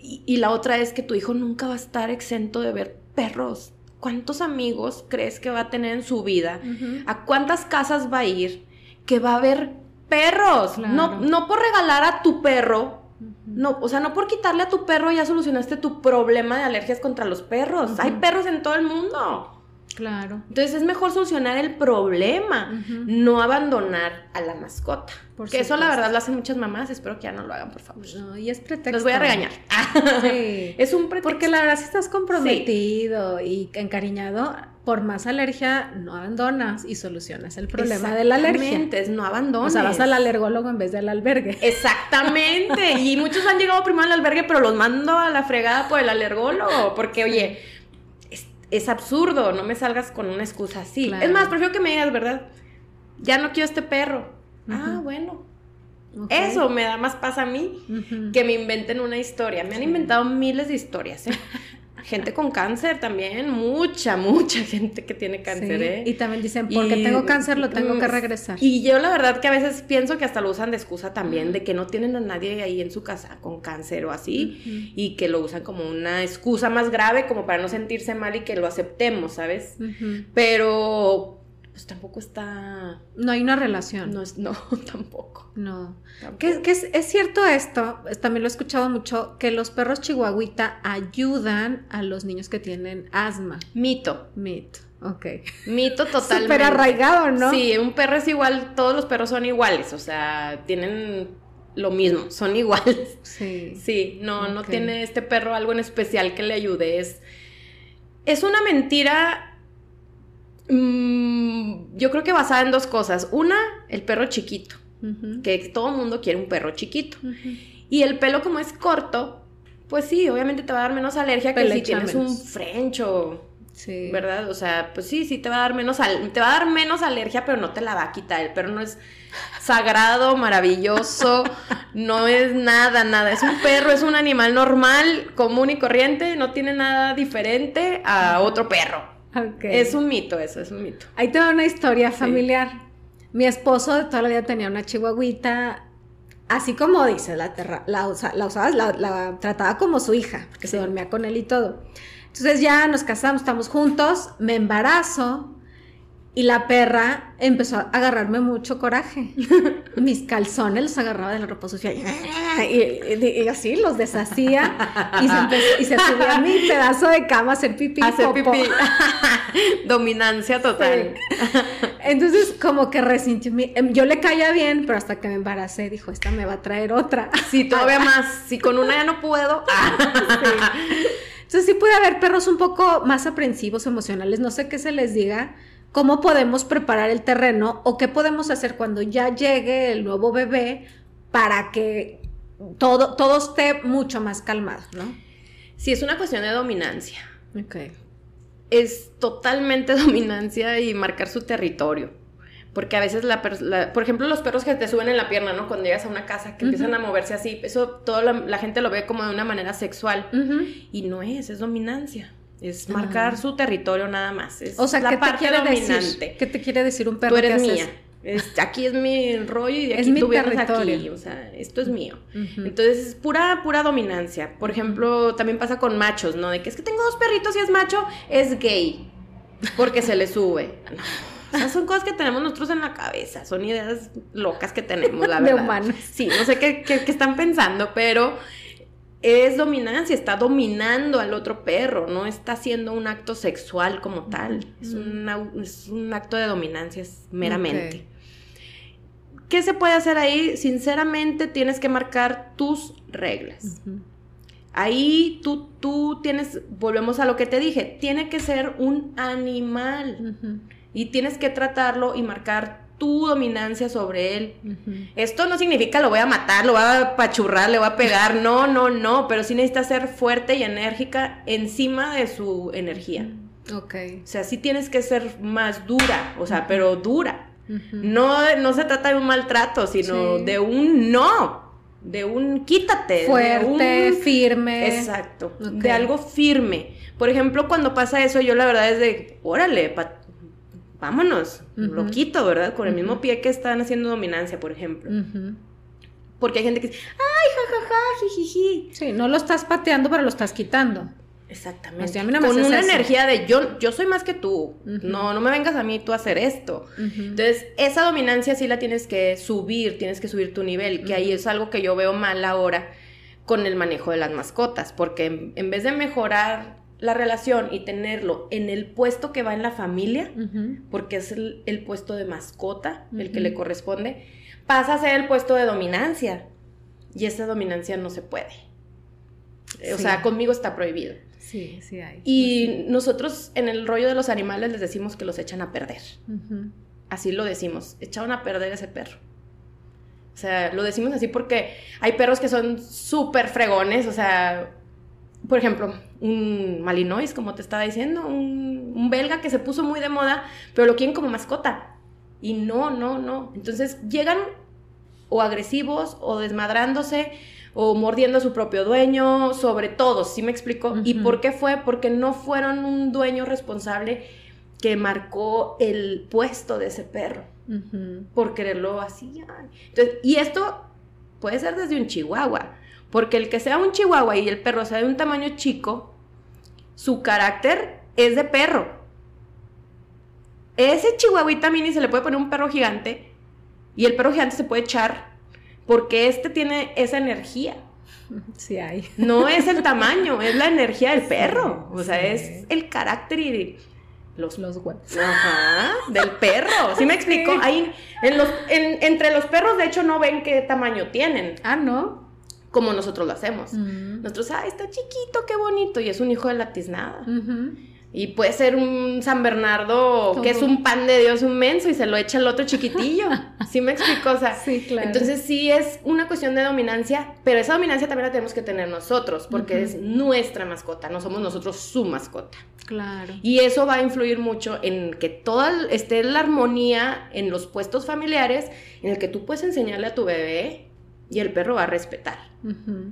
y, la otra es que tu hijo nunca va a estar exento de ver perros. ¿Cuántos amigos crees que va a tener en su vida? ¿A cuántas casas va a ir que va a ver perros? No, no por regalar a tu perro. No, o sea, no por quitarle a tu perro ya solucionaste tu problema de alergias contra los perros. Hay perros en todo el mundo. Claro. Entonces es mejor solucionar el problema, no abandonar a la mascota. Porque eso la verdad lo hacen muchas mamás, espero que ya no lo hagan, por favor. No, y es pretexto. Los voy a regañar. Sí. es un pretexto. Porque la verdad si estás comprometido y encariñado, por más alergia, no abandonas y solucionas el problema de la alergia. no abandonas. O sea, vas al alergólogo en vez del albergue. Exactamente. y muchos han llegado primero al albergue, pero los mando a la fregada por el alergólogo. Porque, oye es absurdo, no me salgas con una excusa así. Es más, prefiero que me digas, ¿verdad? Ya no quiero este perro. Ah, bueno. Eso me da más paz a mí que me inventen una historia. Me han inventado miles de historias, ¿eh? gente con cáncer también, mucha, mucha gente que tiene cáncer, ¿eh? Y también dicen, porque tengo cáncer lo tengo que regresar. Y yo la verdad que a veces pienso que hasta lo usan de excusa también, de que no tienen a nadie ahí en su casa con cáncer o así, y que lo usan como una excusa más grave, como para no sentirse mal y que lo aceptemos, ¿sabes? Pero pues tampoco está... No hay una relación. No, no tampoco. No. Que, es, cierto esto, también lo he escuchado mucho, que los perros chihuahuita ayudan a los niños que tienen asma. Mito. Mito. Ok. Mito totalmente. Súper arraigado, ¿no? Sí, un perro es igual, todos los perros son iguales, o sea, tienen lo mismo, son iguales. Sí. Sí, no, no tiene este perro algo en especial que le ayude. Es, es una mentira Mm, yo creo que basada en dos cosas. Una, el perro chiquito, que todo el mundo quiere un perro chiquito. Y el pelo como es corto, pues sí, obviamente te va a dar menos alergia que si tienes un frencho. Sí. ¿Verdad? O sea, pues sí, sí te va a dar menos te va a dar menos alergia, pero no te la va a quitar. El perro no es sagrado, maravilloso, no es nada, nada. Es un perro, es un animal normal, común y corriente, no tiene nada diferente a otro perro. Es un mito eso, es un mito. Ahí te una historia familiar. Mi esposo de toda la vida tenía una chihuahuita, así como dice, la, la, usaba, la, trataba como su hija, porque se dormía con él y todo. Entonces ya nos casamos, estamos juntos, me embarazo Y la perra empezó a agarrarme mucho coraje. Mis calzones los agarraba de la ropa sucia y, así los deshacía y se, y se, subía a mi pedazo de cama a hacer pipí. hacer pipí. Dominancia total. Entonces, como que resintió mi... Em, yo le caía bien, pero hasta que me embaracé, dijo, esta me va a traer otra. Sí, todavía más. Si con una ya no puedo. Entonces sí puede haber perros un poco más aprensivos, emocionales, no sé qué se les diga, cómo podemos preparar el terreno o qué podemos hacer cuando ya llegue el nuevo bebé para que todo, todo esté mucho más calmado, ¿no? Sí, es una cuestión de dominancia. Ok. Es totalmente dominancia y marcar su territorio. Porque a veces, la, por ejemplo, los perros que te suben en la pierna, ¿no? Cuando llegas a una casa, que empiezan a moverse así, eso toda la, gente lo ve como de una manera sexual. Y no es, es dominancia. Es marcar su territorio nada más. Es o sea, la ¿qué parte te quiere dominante. ¿Qué te quiere decir un perro? Tú eres mía. aquí es mi rollo y aquí es mi tú territorio. aquí. O sea, esto es mío. Entonces es pura, pura dominancia. Por ejemplo, también pasa con machos, ¿no? De que es que tengo dos perritos y es macho, es gay. Porque se le sube. O sea, son cosas que tenemos nosotros en la cabeza, son ideas locas que tenemos, la verdad. De humanos. Sí, no sé qué, qué, qué están pensando, pero es dominancia, está dominando al otro perro, no está haciendo un acto sexual como tal, es, un acto de dominancia meramente. ¿Qué se puede hacer ahí? Sinceramente tienes que marcar tus reglas. Ahí tú, tú tienes, volvemos a lo que te dije, tiene que ser un animal y tienes que tratarlo y marcar tu dominancia sobre él. Esto no significa lo voy a matar, lo voy a pachurrar, le voy a pegar, no, no, no, pero sí necesita ser fuerte y enérgica encima de su energía. Ok. O sea, sí tienes que ser más dura, o sea, pero dura. No, no se trata de un maltrato, sino de un no, de un quítate. Fuerte, firme. Exacto, de algo firme. Por ejemplo, cuando pasa eso, yo la verdad es de, órale, vámonos, lo quito, ¿verdad? Con el mismo pie que están haciendo dominancia, por ejemplo. Porque hay gente que dice, ay, jajaja, jijiji. Sí, no lo estás pateando, pero lo estás quitando. Exactamente. Con una energía de yo, yo soy más que tú. No, no me vengas a mí tú a hacer esto. Entonces, esa dominancia sí la tienes que subir, tienes que subir tu nivel, que ahí es algo que yo veo mal ahora con el manejo de las mascotas, porque en vez de mejorar la relación y tenerlo en el puesto que va en la familia, porque es el, puesto de mascota, el que le corresponde, pasa a ser el puesto de dominancia. Y esa dominancia no se puede. O sea, conmigo está prohibido. Sí, sí hay. Y nosotros en el rollo de los animales les decimos que los echan a perder. Así lo decimos, echaron a perder ese perro. O sea, lo decimos así porque hay perros que son súper fregones, o sea, por ejemplo, un Malinois, como te estaba diciendo, un, belga que se puso muy de moda, pero lo quieren como mascota. Y no, no, no. Entonces llegan o agresivos o desmadrándose o mordiendo a su propio dueño, sobre todo, ¿sí me explico? ¿Y por qué fue? Porque no fueron un dueño responsable que marcó el puesto de ese perro por quererlo así. Entonces, y esto puede ser desde un chihuahua. Porque el que sea un chihuahua y el perro sea de un tamaño chico, su carácter es de perro. Ese chihuahuita mini se le puede poner un perro gigante y el perro gigante se puede echar porque este tiene esa energía. Sí hay. No es el tamaño, es la energía del perro. o sea, es el carácter y los, los huevos. Ajá, del perro. ¿Sí me explico? Ahí, en los, entre los perros, de hecho, no ven qué tamaño tienen. Ah, ¿no? Como nosotros lo hacemos. Nosotros, ah, está chiquito, qué bonito, y es un hijo de la tiznada. Y puede ser un San Bernardo que es un pan de Dios inmenso y se lo echa el otro chiquitillo. ¿Sí me explico? O sea, sí, claro. Entonces sí es una cuestión de dominancia, pero esa dominancia también la tenemos que tener nosotros, porque es nuestra mascota, no somos nosotros su mascota. Claro. Y eso va a influir mucho en que toda esté la armonía en los puestos familiares, en el que tú puedes enseñarle a tu bebé y el perro va a respetar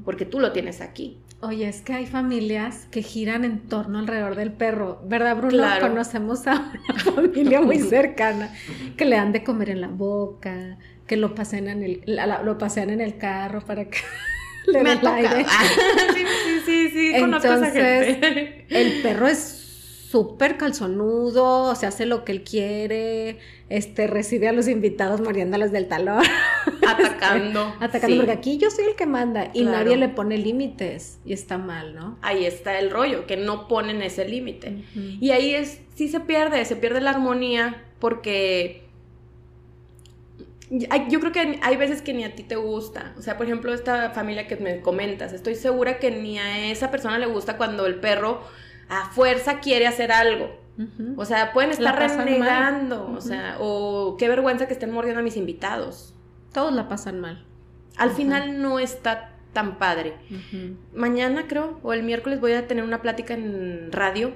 porque tú lo tienes aquí. Oye, es que hay familias que giran en torno alrededor del perro, ¿verdad, Bruno? Conocemos a una familia muy cercana que le dan de comer en la boca, que lo pasean en el, lo pasean en el carro para que le Me ha tocado. sí, sí, sí, sí, Entonces, el perro es súper calzonudo, se hace lo que él quiere, este, recibe a los invitados muriéndoles del talón. Atacando. Este, atacando, porque aquí yo soy el que manda y nadie le pone límites y está mal, ¿no? Ahí está el rollo, que no ponen ese límite. Y ahí es, sí se pierde, se pierde la armonía porque yo creo que hay veces que ni a ti te gusta. O sea, por ejemplo, esta familia que me comentas, estoy segura que ni a esa persona le gusta cuando el perro a fuerza quiere hacer algo. O sea, pueden estar renegando, o sea, o qué vergüenza que estén mordiendo a mis invitados. Todos la pasan mal. Al final no está tan padre. Mañana creo, o el miércoles voy a tener una plática en radio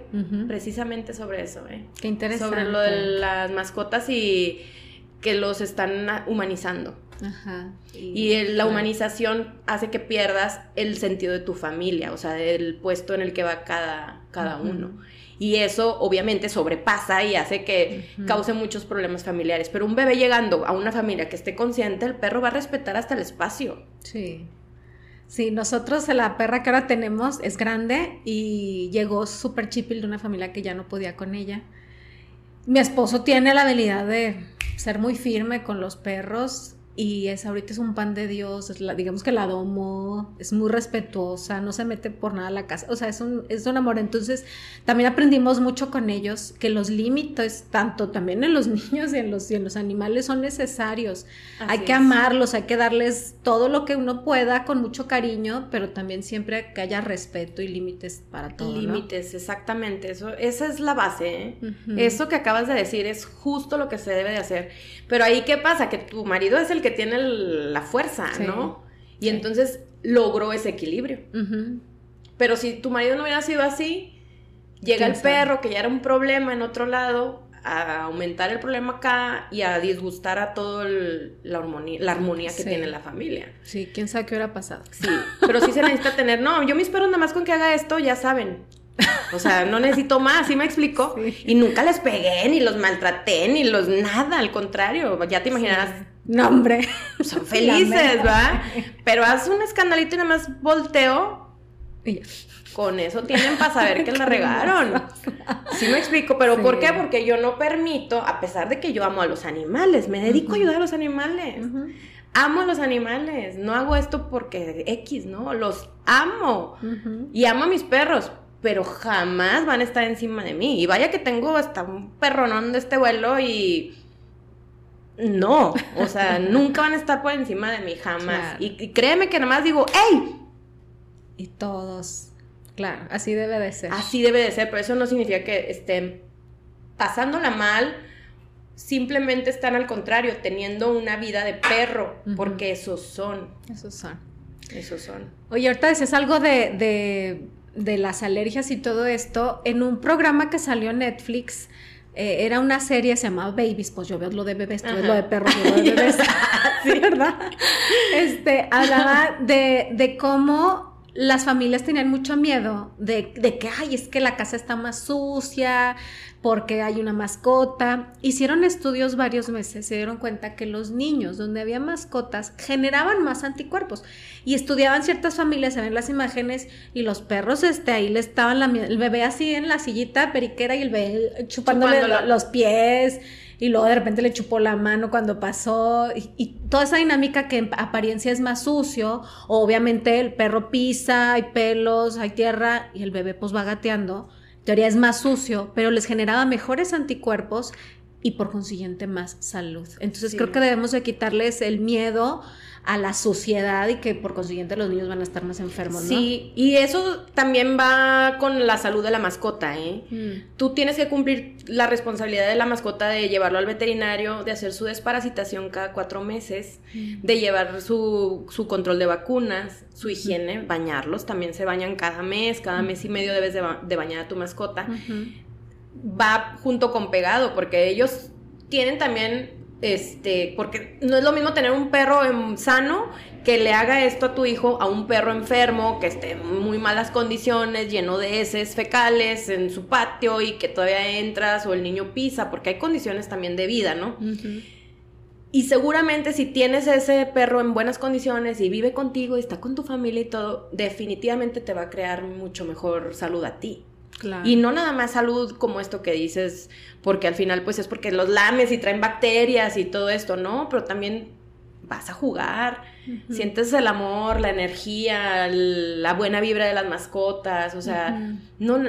precisamente sobre eso, ¿eh? Qué interesante. Sobre lo de las mascotas y que los están humanizando. Ajá. Y, la humanización hace que pierdas el sentido de tu familia, o sea, del puesto en el que va cada, cada uno. Y eso obviamente sobrepasa y hace que cause muchos problemas familiares. Pero un bebé llegando a una familia que esté consciente, el perro va a respetar hasta el espacio. Sí. Sí, nosotros la perra que ahora tenemos es grande y llegó súper chipil de una familia que ya no podía con ella. Mi esposo tiene la habilidad de ser muy firme con los perros y es ahorita es un pan de Dios, digamos que la domo, es muy respetuosa, no se mete por nada a la casa, o sea, es un, es un amor. Entonces, también aprendimos mucho con ellos que los límites, tanto también en los niños y en los, y en los animales, son necesarios. hay que amarlos, hay que darles todo lo que uno pueda con mucho cariño, pero también siempre que haya respeto y límites para todo. Límites, exactamente, eso, esa es la base. ¿eh? Eso que acabas de decir es justo lo que se debe de hacer. Pero ahí, ¿qué pasa? Que tu marido es el que tiene la fuerza, ¿no? Y entonces logró ese equilibrio. Pero si tu marido no hubiera sido así, llega el perro, que ya era un problema en otro lado, a aumentar el problema acá y a disgustar a toda la, armonía, la armonía que tiene la familia. Sí, quién sabe qué hubiera pasado. Sí, pero sí se necesita tener, no, yo me espero nada más con que haga esto, ya saben. O sea, no necesito más, ¿sí me explico? Y nunca les pegué, ni los maltraté, ni los nada, al contrario, ya te imaginarás no, hombre. Son felices, ¿va? Pero haz un escandalito y nada más volteo. Con eso tienen para saber que la regaron. Sí me explico, pero ¿por qué? Porque yo no permito, a pesar de que yo amo a los animales, me dedico a ayudar a los animales. Amo a los animales, no hago esto porque X, ¿no? Los amo. Y amo a mis perros, pero jamás van a estar encima de mí. Y vaya que tengo hasta un perronón de este vuelo y no, o sea, nunca van a estar por encima de mí, jamás. Y, créeme que nada más digo, ¡Ey! Y todos, claro, así debe de ser. Así debe de ser, pero eso no significa que estén pasándola mal, simplemente están al contrario, teniendo una vida de perro, porque esos son. Esos son. Esos son. Oye, ahorita decías algo de, de, de las alergias y todo esto. En un programa que salió en Netflix, eh, era una serie, se llamaba Babies, pues yo veo lo de bebés, tú ves lo de perros, yo veo de bebés, sí, ¿verdad? Este, hablaba de, de cómo las familias tenían mucho miedo de, de, que, ay, es que la casa está más sucia, porque hay una mascota. Hicieron estudios varios meses, se dieron cuenta que los niños donde había mascotas generaban más anticuerpos y estudiaban ciertas familias, se ven las imágenes y los perros, este, ahí le estaban la, el bebé así en la sillita periquera y el bebé chupándole los pies y luego de repente le chupó la mano cuando pasó y, toda esa dinámica que en apariencia es más sucio, obviamente el perro pisa, hay pelos, hay tierra y el bebé pues va gateando, teoría es más sucio, pero les generaba mejores anticuerpos y por consiguiente más salud. Entonces creo que debemos de quitarles el miedo a la suciedad y que por consiguiente los niños van a estar más enfermos, ¿no? Sí, y eso también va con la salud de la mascota, ¿eh? Mm. Tú tienes que cumplir la responsabilidad de la mascota de llevarlo al veterinario, de hacer su desparasitación cada cuatro meses, mm. de llevar su, su, control de vacunas, su higiene, bañarlos, también se bañan cada mes, cada mes y medio debes de, bañar a tu mascota. Va junto con pegado, porque ellos tienen también este, porque no es lo mismo tener un perro sano que le haga esto a tu hijo a un perro enfermo que esté en muy malas condiciones, lleno de heces fecales en su patio y que todavía entras o el niño pisa, porque hay condiciones también de vida, ¿no? Y seguramente si tienes ese perro en buenas condiciones y vive contigo y está con tu familia y todo, definitivamente te va a crear mucho mejor salud a ti. Y no nada más salud como esto que dices, porque al final pues es porque los lames y traen bacterias y todo esto, ¿no? Pero también vas a jugar, sientes el amor, la energía, la buena vibra de las mascotas, o sea, no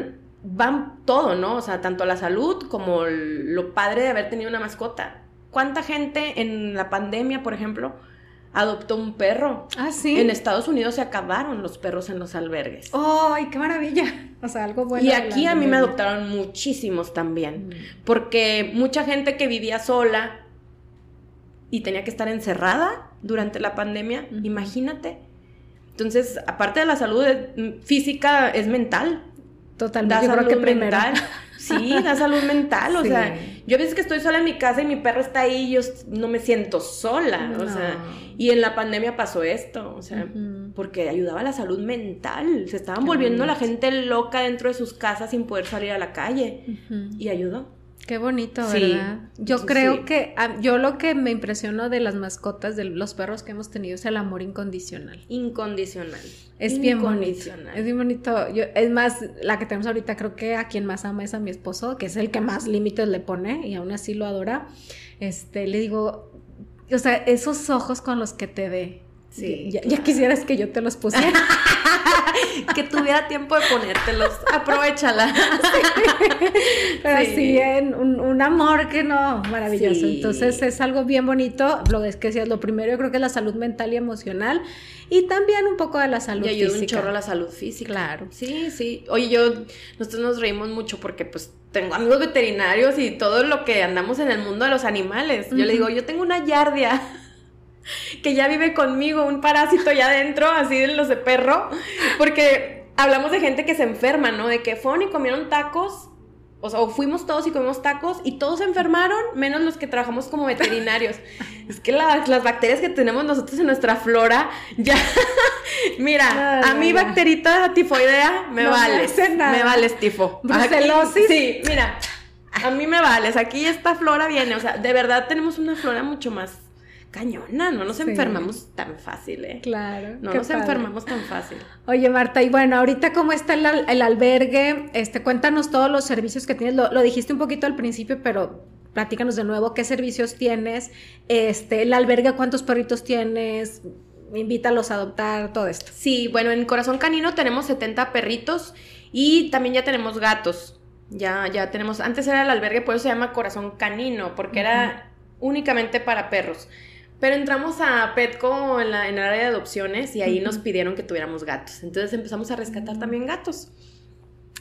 van todo, ¿no? O sea, tanto la salud como lo padre de haber tenido una mascota. ¿Cuánta gente en la pandemia, por ejemplo, adoptó un perro? Ah, sí. En Estados Unidos se acabaron los perros en los albergues. ¡Ay, qué maravilla! O sea, algo bueno. Y aquí a mí me adoptaron muchísimos también, mm. porque mucha gente que vivía sola y tenía que estar encerrada durante la pandemia, imagínate. Entonces, aparte de la salud eh, física, es mental. Totalmente. Da salud mental. Sí, da salud mental. O sea, yo a veces que estoy sola en mi casa y mi perro está ahí y yo no me siento sola. O sea, y en la pandemia pasó esto. O sea, porque ayudaba a la salud mental. Se estaban volviendo la gente loca dentro de sus casas sin poder salir a la calle. Y ayudó. Qué bonito, ¿verdad? Yo creo que yo lo que me impresionó de las mascotas, de los perros que hemos tenido, es el amor incondicional. Incondicional. Es bien bonito. Es bien bonito. Yo, es más, la que tenemos ahorita, creo que a quien más ama es a mi esposo, que es el que más límites le pone y aún así lo adora. Este, le digo, o sea, esos ojos con los que te ve. Sí, ya, ya quisieras que yo te los pusiera. que tuviera tiempo de ponértelos. Aprovechala. Pero sí, en un, amor que no, maravilloso. Entonces es algo bien bonito. Lo es que decías, lo primero yo creo que es la salud mental y emocional. Y también un poco de la salud y ayuda un chorro a la salud física. Claro. Sí, sí. Oye, yo, nosotros nos reímos mucho porque pues tengo amigos veterinarios y todo lo que andamos en el mundo de los animales. Yo le digo, yo tengo una yardia que ya vive conmigo, un parásito ya adentro, así de los de perro, porque hablamos de gente que se enferma, ¿no? De que fueron y comieron tacos, o sea, o fuimos todos y comimos tacos y todos se enfermaron, menos los que trabajamos como veterinarios. es que las bacterias que tenemos nosotros en nuestra flora, ya, mira, a mi bacterita tifoidea me vale, me vales tifo. Brucelosis. sí, mira. A mí me vales, aquí esta flora viene, o sea, de verdad tenemos una flora mucho más cañona, no nos enfermamos tan fácil, ¿eh? Claro. No nos enfermamos tan fácil. Oye, Marta, y bueno, ahorita cómo está el, albergue, este, cuéntanos todos los servicios que tienes, lo, dijiste un poquito al principio, pero platícanos de nuevo, ¿qué servicios tienes? Este, el albergue, ¿cuántos perritos tienes? Invítalos a adoptar, todo esto. Sí, bueno, en Corazón Canino tenemos 70 perritos y también ya tenemos gatos. Ya, ya tenemos, antes era el albergue, por eso se llama Corazón Canino, porque era únicamente para perros. Pero entramos a Petco en, la, en el área de adopciones y ahí nos pidieron que tuviéramos gatos. Entonces empezamos a rescatar también gatos.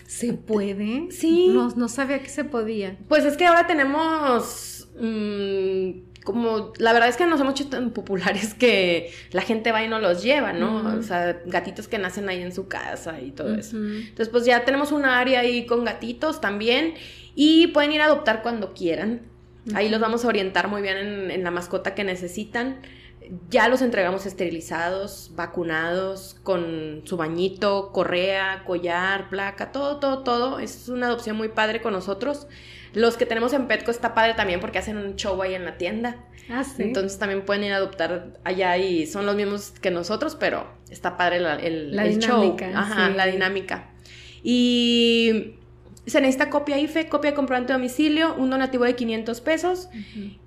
¿Se puede? Sí. No, no sabía que se podía. Pues es que ahora tenemos... Mm, como la verdad es que nos hemos hecho tan populares que la gente va y no los lleva, ¿no? O sea, gatitos que nacen ahí en su casa y todo eso. Entonces, pues ya tenemos un área ahí con gatitos también y pueden ir a adoptar cuando quieran. Ahí los vamos a orientar muy bien en, la mascota que necesitan. Ya los entregamos esterilizados, vacunados, con su bañito, correa, collar, placa, todo, todo, todo. Es una adopción muy padre con nosotros. Los que tenemos en Petco está padre también porque hacen un show ahí en la tienda. Ah, sí. Entonces también pueden ir a adoptar allá y son los mismos que nosotros, pero está padre el, la dinámica, show. Ajá, la dinámica. Y se necesita copia IFE, copia de comprobante de domicilio, un donativo de 500 pesos,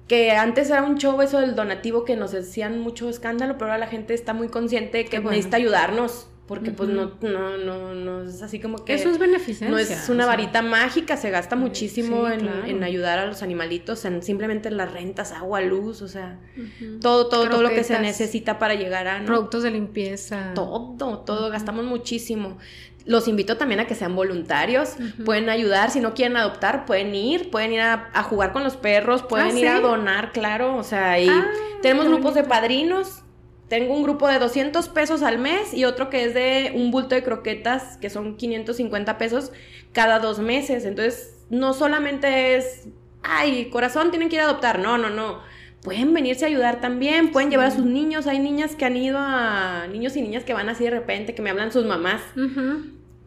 que antes era un show eso del donativo que nos decían mucho escándalo, pero ahora la gente está muy consciente que necesita ayudarnos. Porque pues no, no, no, no es así como que... Eso es beneficencia. No es una varita mágica, se gasta muchísimo en, ayudar a los animalitos, en simplemente las rentas, agua, luz, o sea, todo, todo, todo lo que se necesita para llegar a... Productos de limpieza. Todo, todo, gastamos muchísimo. Los invito también a que sean voluntarios, pueden ayudar, si no quieren adoptar, pueden ir, pueden ir a, jugar con los perros, pueden ah, ir a donar, claro, o sea, y ah, tenemos grupos de padrinos, tengo un grupo de 200 pesos al mes y otro que es de un bulto de croquetas, que son 550 pesos cada dos meses, entonces no solamente es, ay, corazón, tienen que ir a adoptar, no, no, no pueden venirse a ayudar también, pueden llevar a sus niños. Hay niñas que han ido a niños y niñas que van así de repente, que me hablan sus mamás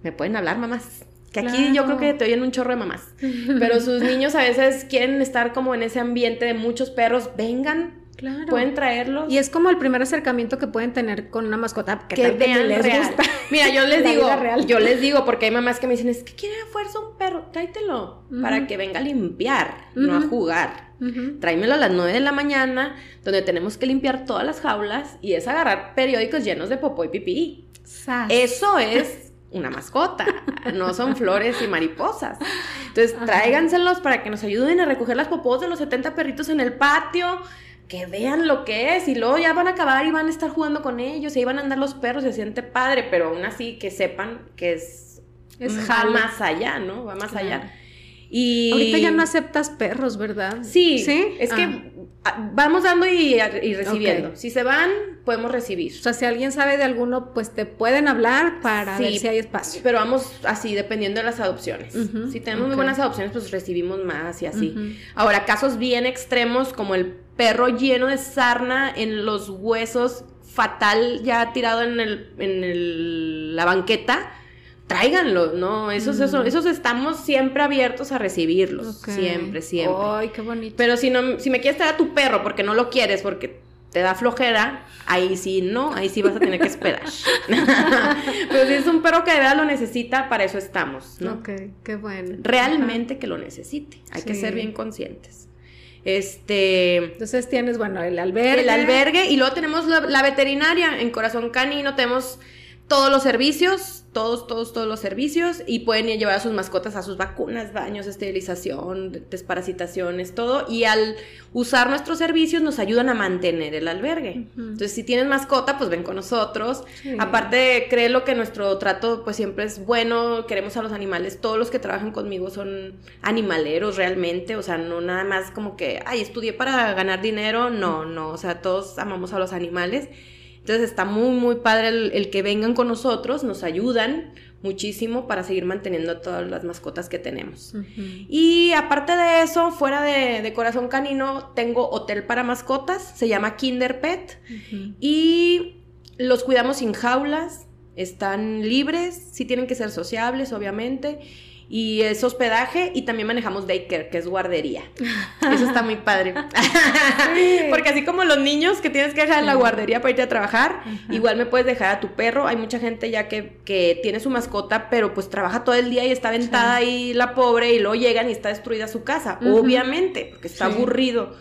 me pueden hablar mamás. Que aquí yo creo que te oyen un chorro de mamás. Pero sus niños a veces quieren estar como en ese ambiente de muchos perros. Vengan, Claro. Pueden traerlos. Y es como el primer acercamiento que pueden tener con una mascota que, que vean les real. gusta. Mira, yo les digo, yo les digo, porque hay mamás que me dicen, es que quiere a fuerza un perro, tráetelo, para que venga a limpiar, no a jugar. Tráemelo a las 9 de la mañana, donde tenemos que limpiar todas las jaulas, y es agarrar periódicos llenos de popó y pipí. Eso es una mascota, no son flores y mariposas. Entonces, tráiganselos para que nos ayuden a recoger las popós de los 70 perritos en el patio que vean lo que es y luego ya van a acabar y van a estar jugando con ellos y ahí van a andar los perros se siente padre, pero aún así que sepan que es, es va más allá, ¿no? Va más allá. Y ahorita ya no aceptas perros, ¿verdad? Sí, ¿Sí? es que ah. vamos dando y, recibiendo. Si se van, podemos recibir. O sea, si alguien sabe de alguno, pues te pueden hablar para ver si hay espacio. Pero vamos así, dependiendo de las adopciones. Si tenemos muy buenas adopciones, pues recibimos más y así. Ahora, casos bien extremos como el perro lleno de sarna en los huesos, fatal, ya tirado en, el, en la banqueta, tráiganlo, ¿no? Esos, mm. esos, estamos siempre abiertos a recibirlos. Siempre, siempre. Ay, qué bonito. Pero si no, si me quieres traer a tu perro porque no lo quieres, porque te da flojera, ahí sí no, ahí sí vas a tener que esperar. Pero si es un perro que de verdad lo necesita, para eso estamos, ¿no? Ok, qué bueno. Realmente que lo necesite. Hay que ser bien conscientes. Este. Entonces tienes, bueno, el albergue. El albergue y luego tenemos la veterinaria. En Corazón Canino tenemos todos los servicios, todos, todos, todos los servicios y pueden llevar a sus mascotas a sus vacunas, baños, esterilización, desparasitaciones, todo. Y al usar nuestros servicios nos ayudan a mantener el albergue. Entonces, si tienes mascota, pues ven con nosotros. Aparte, créelo que nuestro trato pues siempre es bueno, queremos a los animales. Todos los que trabajan conmigo son animaleros realmente, o sea, no nada más como que, ay, estudié para ganar dinero. No, no, o sea, todos amamos a los animales. Entonces está muy, muy padre el, que vengan con nosotros, nos ayudan muchísimo para seguir manteniendo todas las mascotas que tenemos. Y aparte de eso, fuera de, Corazón Canino, tengo hotel para mascotas, se llama Kinder Pet, y los cuidamos sin jaulas, están libres, sí tienen que ser sociables, obviamente, y es hospedaje y también manejamos daycare, que es guardería. Eso está muy padre. Porque así como los niños que tienes que dejar en la guardería para irte a trabajar, igual me puedes dejar a tu perro. Hay mucha gente ya que, que, tiene su mascota, pero pues trabaja todo el día y está aventada ahí la pobre y luego llegan y está destruida su casa, obviamente, porque está aburrido.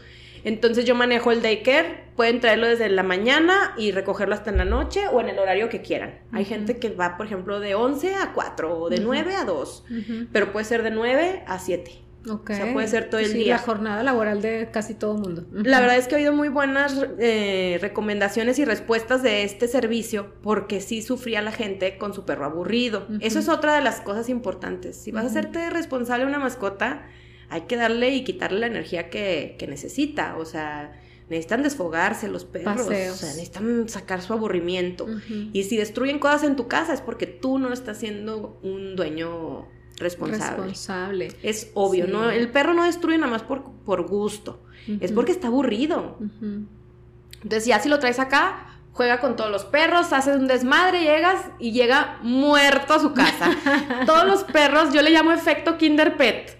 Entonces yo manejo el daycare, pueden traerlo desde la mañana y recogerlo hasta en la noche o en el horario que quieran. Hay gente que va, por ejemplo, de 11 a 4 o de 9 a 2, pero puede ser de 9 a 7. Okay. O sea, puede ser todo el sí, día. la jornada laboral de casi todo el mundo. La verdad es que he oído muy buenas eh, recomendaciones y respuestas de este servicio porque sí sufría la gente con su perro aburrido. Eso es otra de las cosas importantes. Si vas a hacerte responsable de una mascota, hay que darle y quitarle la energía que, necesita. O sea, necesitan desfogarse los perros. O sea, necesitan sacar su aburrimiento. Y si destruyen cosas en tu casa es porque tú no estás siendo un dueño responsable. Responsable. Es obvio, ¿no? El perro no destruye nada más por, por gusto. Es porque está aburrido. Entonces, ya si lo traes acá, juega con todos los perros, hace un desmadre, llegas y llega muerto a su casa. todos los perros, yo le llamo efecto Kinder Pet.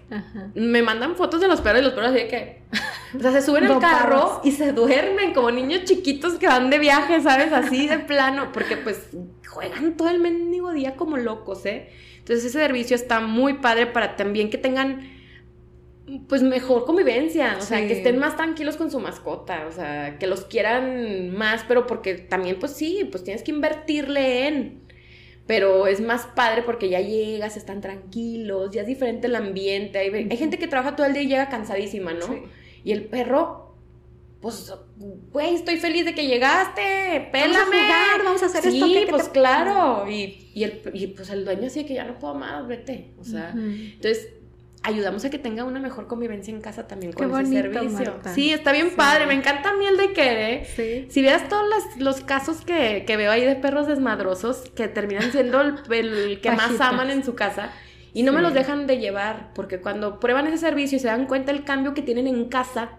Me mandan fotos de los perros y los perros así de que... O sea, se suben al carro y se duermen como niños chiquitos que van de viaje, ¿sabes? Así de plano, porque pues juegan todo el mendigo día como locos, ¿eh? Entonces ese servicio está muy padre para también que tengan pues mejor convivencia, o sea, que estén más tranquilos con su mascota, o sea, que los quieran más, pero porque también pues sí, pues tienes que invertirle en, pero es más padre porque ya llegas, están tranquilos, ya es diferente el ambiente, hay, gente que trabaja todo el día y llega cansadísima, ¿no? Y el perro, pues, güey, estoy feliz de que llegaste, pélame. Vamos a jugar, vamos a hacer esto. Sí, pues claro, y, y, el, y pues el dueño así que ya no puedo más, vete, o sea, entonces ayudamos a que tenga una mejor convivencia en casa también con ese servicio. Sí, está bien padre. Me encanta a mí el de querer. Sí. Si vieras todos los, casos que, veo ahí de perros desmadrosos que terminan siendo el, que más aman en su casa y no me los dejan de llevar porque cuando prueban ese servicio y se dan cuenta el cambio que tienen en casa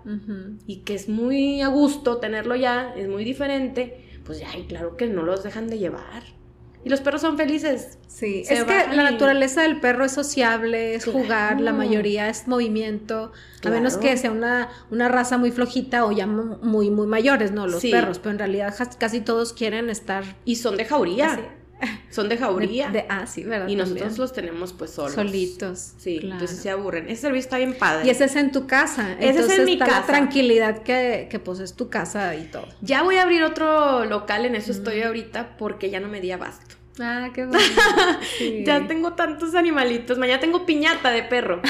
y que es muy a gusto tenerlo ya, es muy diferente, pues ya, y claro que no los dejan de llevar. Y los perros son felices. Sí, Se es que la naturaleza del perro es sociable, es jugar, la mayoría es movimiento, a menos que sea una, una raza muy flojita o ya mu- muy, muy mayores, ¿no? Los Sí. perros, pero en realidad casi todos quieren estar Y son de jauría. así. Son de De- jauría. de- ah, sí, ¿verdad? y nosotros También. los tenemos pues solos. solitos. Sí, claro. entonces se aburren. Ese servicio está bien padre. Y ese es en tu casa. Ese es en entonces mi está la casa. tranquilidad que, que pues es tu casa y todo. Ya voy a abrir otro local, en eso estoy ahorita, porque ya no me di abasto. Ah, qué bueno. Sí. Ya tengo tantos animalitos. Mañana tengo piñata de perro.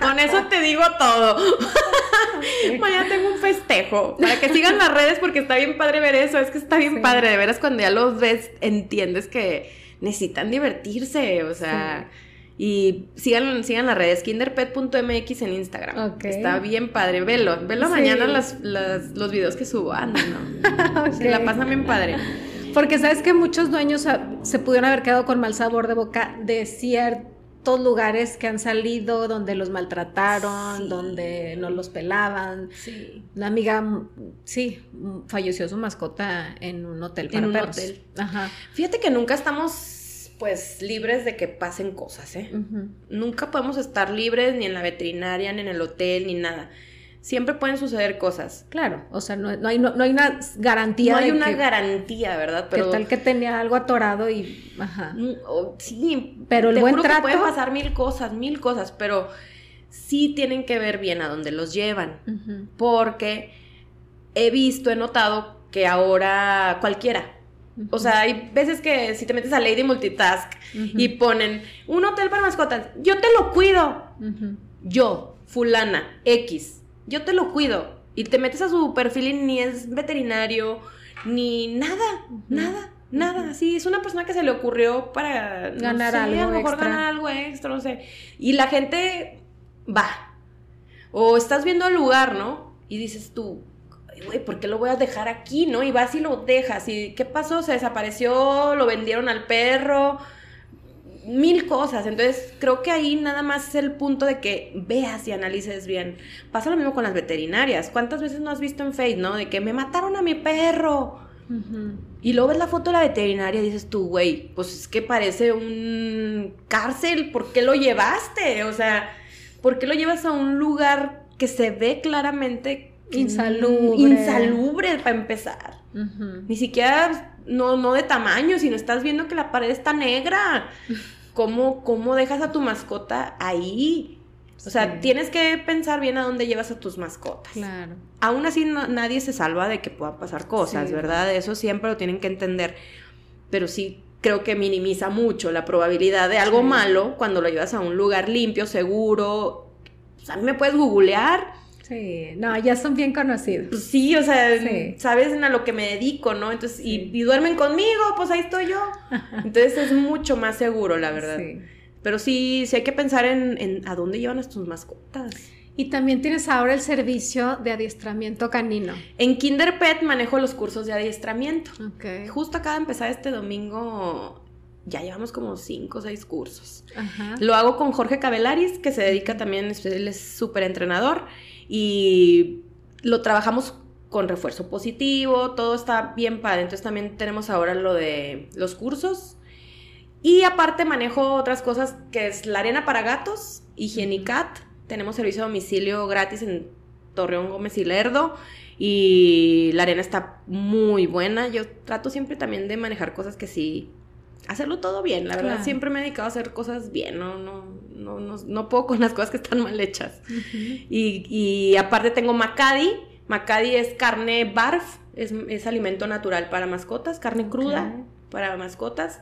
Con eso te digo todo. Mañana tengo un festejo. Para que sigan las redes porque está bien padre ver eso. Es que está bien Sí. padre. De veras, cuando ya los ves, entiendes que necesitan divertirse. O sea. Y sigan, sigan las redes, kinderpet.mx en Instagram. Ok. Está bien padre, velo, velo Sí. mañana las, las- los videos que subo. Anda, ¿no? Se la pasan bien padre. Porque sabes que muchos dueños se pudieron haber quedado con mal sabor de boca de ciertos lugares que han salido donde los maltrataron, Sí. donde no los pelaban. Sí. Una amiga, sí, falleció su mascota en un hotel para En un perros. hotel. Ajá. Fíjate que nunca estamos pues libres de que pasen cosas, ¿eh? Nunca podemos estar libres ni en la veterinaria, ni en el hotel, ni nada. Siempre pueden suceder cosas. Claro, o sea, no, no hay, no, no hay una garantía no hay de una que, garantía, ¿verdad? que Pero tal que tenía algo atorado y... Ajá. Mm, sí, Pero el te buen juro que trato- pueden pasar mil cosas, mil cosas, pero sí tienen que ver bien a dónde los llevan, porque he visto, he notado que ahora cualquiera, o sea, hay veces que si te metes a Lady Multitask y ponen un hotel para mascotas, yo te lo cuido, yo, fulana, X, yo te lo cuido. Y te metes a su perfil y ni es veterinario, ni nada, nada, nada. Así es una persona que se le ocurrió para no Ganar sé, algo a lo mejor extra. ganar algo extra, no sé. Y la gente va. O estás viendo el lugar, ¿no? Y dices tú, "Ay, güey, ¿por qué lo voy a dejar aquí, no? Y vas y lo dejas. ¿Y qué pasó? Se desapareció, lo vendieron al perro, mil cosas. Entonces, creo que ahí nada más es el punto de que veas y analices bien. Pasa lo mismo con las veterinarias. ¿Cuántas veces no has visto en Facebook, no? De que me mataron a mi perro. Y luego ves la foto de la veterinaria y dices tú, güey, pues es que parece un cárcel. ¿Por qué lo llevaste? O sea, ¿por qué lo llevas a un lugar que se ve claramente Insalubre. Insalubre para empezar. Ni siquiera, no, no de tamaño, sino estás viendo que la pared está negra. ¿Cómo, cómo dejas a tu mascota ahí? O sea, Sí. tienes que pensar bien a dónde llevas a tus mascotas. Claro. Aún así, no- nadie se salva de que puedan pasar cosas, Sí. ¿verdad? Eso siempre lo tienen que entender. Pero sí creo que minimiza mucho la probabilidad de algo Sí. malo cuando lo llevas a un lugar limpio, seguro. Pues, a mí me puedes googlear. Sí, no, ya son bien conocidos. Pues sí, o sea, Sí. sabes a lo que me dedico, ¿no? Entonces, y- Sí. y, duermen conmigo, pues ahí estoy yo. Entonces es mucho más seguro, la verdad. Sí. Pero sí, sí hay que pensar en, en a dónde llevan a tus mascotas. Y también tienes ahora el servicio de adiestramiento canino. En Kinder Pet manejo los cursos de adiestramiento. Ok. Justo acaba de empezar este domingo, ya llevamos como cinco o seis cursos. Ajá. Lo hago con Jorge Cabelaris, que se dedica también, él es súper entrenador y lo trabajamos con refuerzo positivo, todo está bien padre. Entonces también tenemos ahora lo de los cursos. Y aparte manejo otras cosas que es la arena para gatos, Higienicat. Tenemos servicio a domicilio gratis en Torreón Gómez y Lerdo. Y la arena está muy buena. Yo trato siempre también de manejar cosas que sí. Hacerlo todo bien, la verdad. Siempre me he dedicado a hacer cosas bien. No, no, no, no, no puedo con las cosas que están mal hechas. Y, y aparte tengo Macadi. Macadi es carne barf, es, es alimento natural para mascotas, carne cruda para mascotas.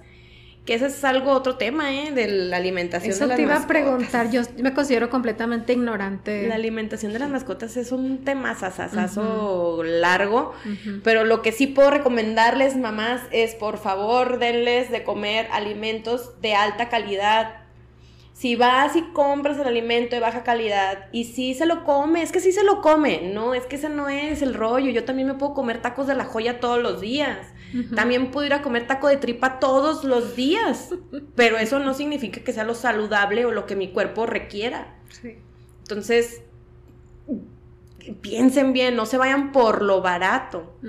Que ese es algo otro tema, ¿eh? De la alimentación Eso de las te iba a mascotas. preguntar. Yo me considero completamente ignorante. La alimentación de las mascotas es un tema sasasazo largo. Pero lo que sí puedo recomendarles, mamás, es por favor denles de comer alimentos de alta calidad. Si vas y compras el alimento de baja calidad y si se lo come, es que sí se lo come, no, es que ese no es el rollo. Yo también me puedo comer tacos de la joya todos los días. También puedo ir a comer taco de tripa todos los días. Pero eso no significa que sea lo saludable o lo que mi cuerpo requiera. Sí. Entonces, piensen bien, no se vayan por lo barato.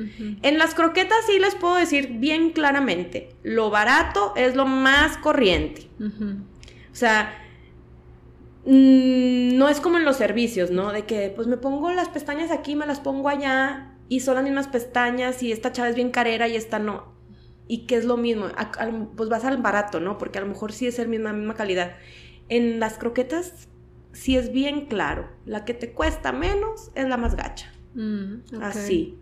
En las croquetas sí les puedo decir bien claramente, lo barato es lo más corriente. O sea, mm, no es como en los servicios, ¿no? De que pues me pongo las pestañas aquí, me las pongo allá y son las mismas pestañas y esta chava es bien carera y esta no. Y que es lo mismo, pues vas al barato, ¿no? Porque a lo mejor sí es el misma, misma calidad. En las croquetas sí es bien claro, la que te cuesta menos es la más gacha. Mm, Así.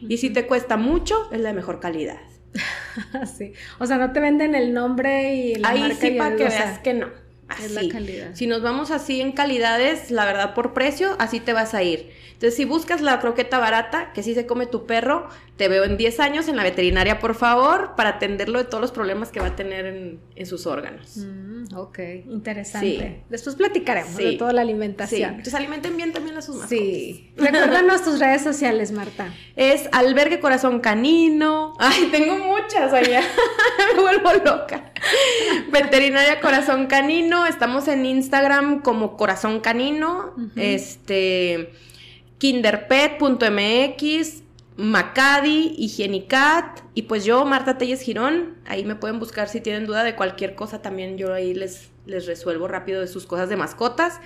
Y si te cuesta mucho, es la de mejor calidad. Así. O sea, no te venden el nombre y la Ahí sí para que veas que no. Así. Es la calidad. Si nos vamos así en calidades, la verdad por precio, así te vas a ir. Entonces, si buscas la croqueta barata, que sí se come tu perro, te veo en 10 años en la veterinaria, por favor, para atenderlo de todos los problemas que va a tener en, sus órganos. Mm, ok, interesante. Después platicaremos de toda la alimentación. Sí. Entonces, alimenten bien también a sus mascotas. Sí. Recuérdanos tus redes sociales, Marta. Es Albergue Corazón Canino. Ay, tengo muchas allá. Me vuelvo loca. Veterinaria Corazón Canino. Estamos en Instagram como Corazón Canino. Este kinderpet.mx, Macadi, Higienicat y pues yo, Marta Telles Girón, ahí me pueden buscar si tienen duda de cualquier cosa, también yo ahí les, les resuelvo rápido de sus cosas de mascotas.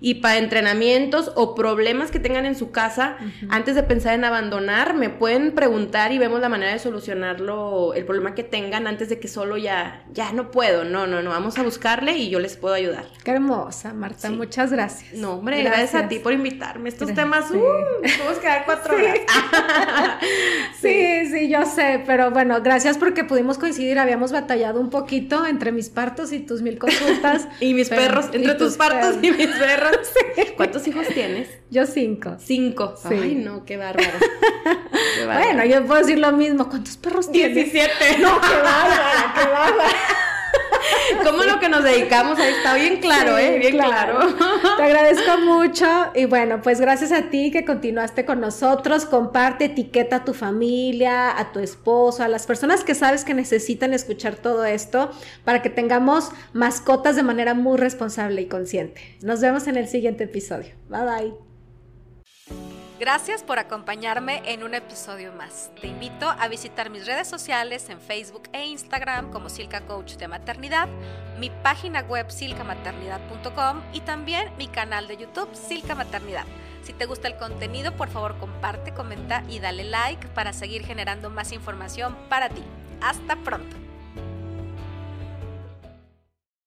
Y para entrenamientos o problemas que tengan en su casa, antes de pensar en abandonar, me pueden preguntar y vemos la manera de solucionarlo, el problema que tengan antes de que solo ya, ya no puedo. No, no, no, vamos a buscarle y yo les puedo ayudar. Qué hermosa, Marta, muchas gracias. No, hombre, gracias. a ti por invitarme. Estos temas, sí. uh, podemos quedar cuatro horas. sí, sí, yo sé, pero bueno, gracias porque pudimos coincidir, habíamos batallado un poquito entre mis partos y tus mil consultas y mis perros, entre tus, partos y mis perros. ¿Cuántos hijos tienes? Yo cinco. Cinco. Ay, no, qué bárbaro. Bueno, yo puedo decir lo mismo. ¿Cuántos perros tienes? Diecisiete. No, qué bárbaro, qué bárbaro. Como lo que nos dedicamos ahí está bien claro, ¿eh? Bien claro. Te agradezco mucho y bueno, pues gracias a ti que continuaste con nosotros. Comparte, etiqueta a tu familia, a tu esposo, a las personas que sabes que necesitan escuchar todo esto para que tengamos mascotas de manera muy responsable y consciente. Nos vemos en el siguiente episodio. Bye bye. Gracias por acompañarme en un episodio más. Te invito a visitar mis redes sociales en Facebook e Instagram como Silca Coach de Maternidad, mi página web silcamaternidad.com y también mi canal de YouTube Silca Maternidad. Si te gusta el contenido, por favor comparte, comenta y dale like para seguir generando más información para ti. Hasta pronto.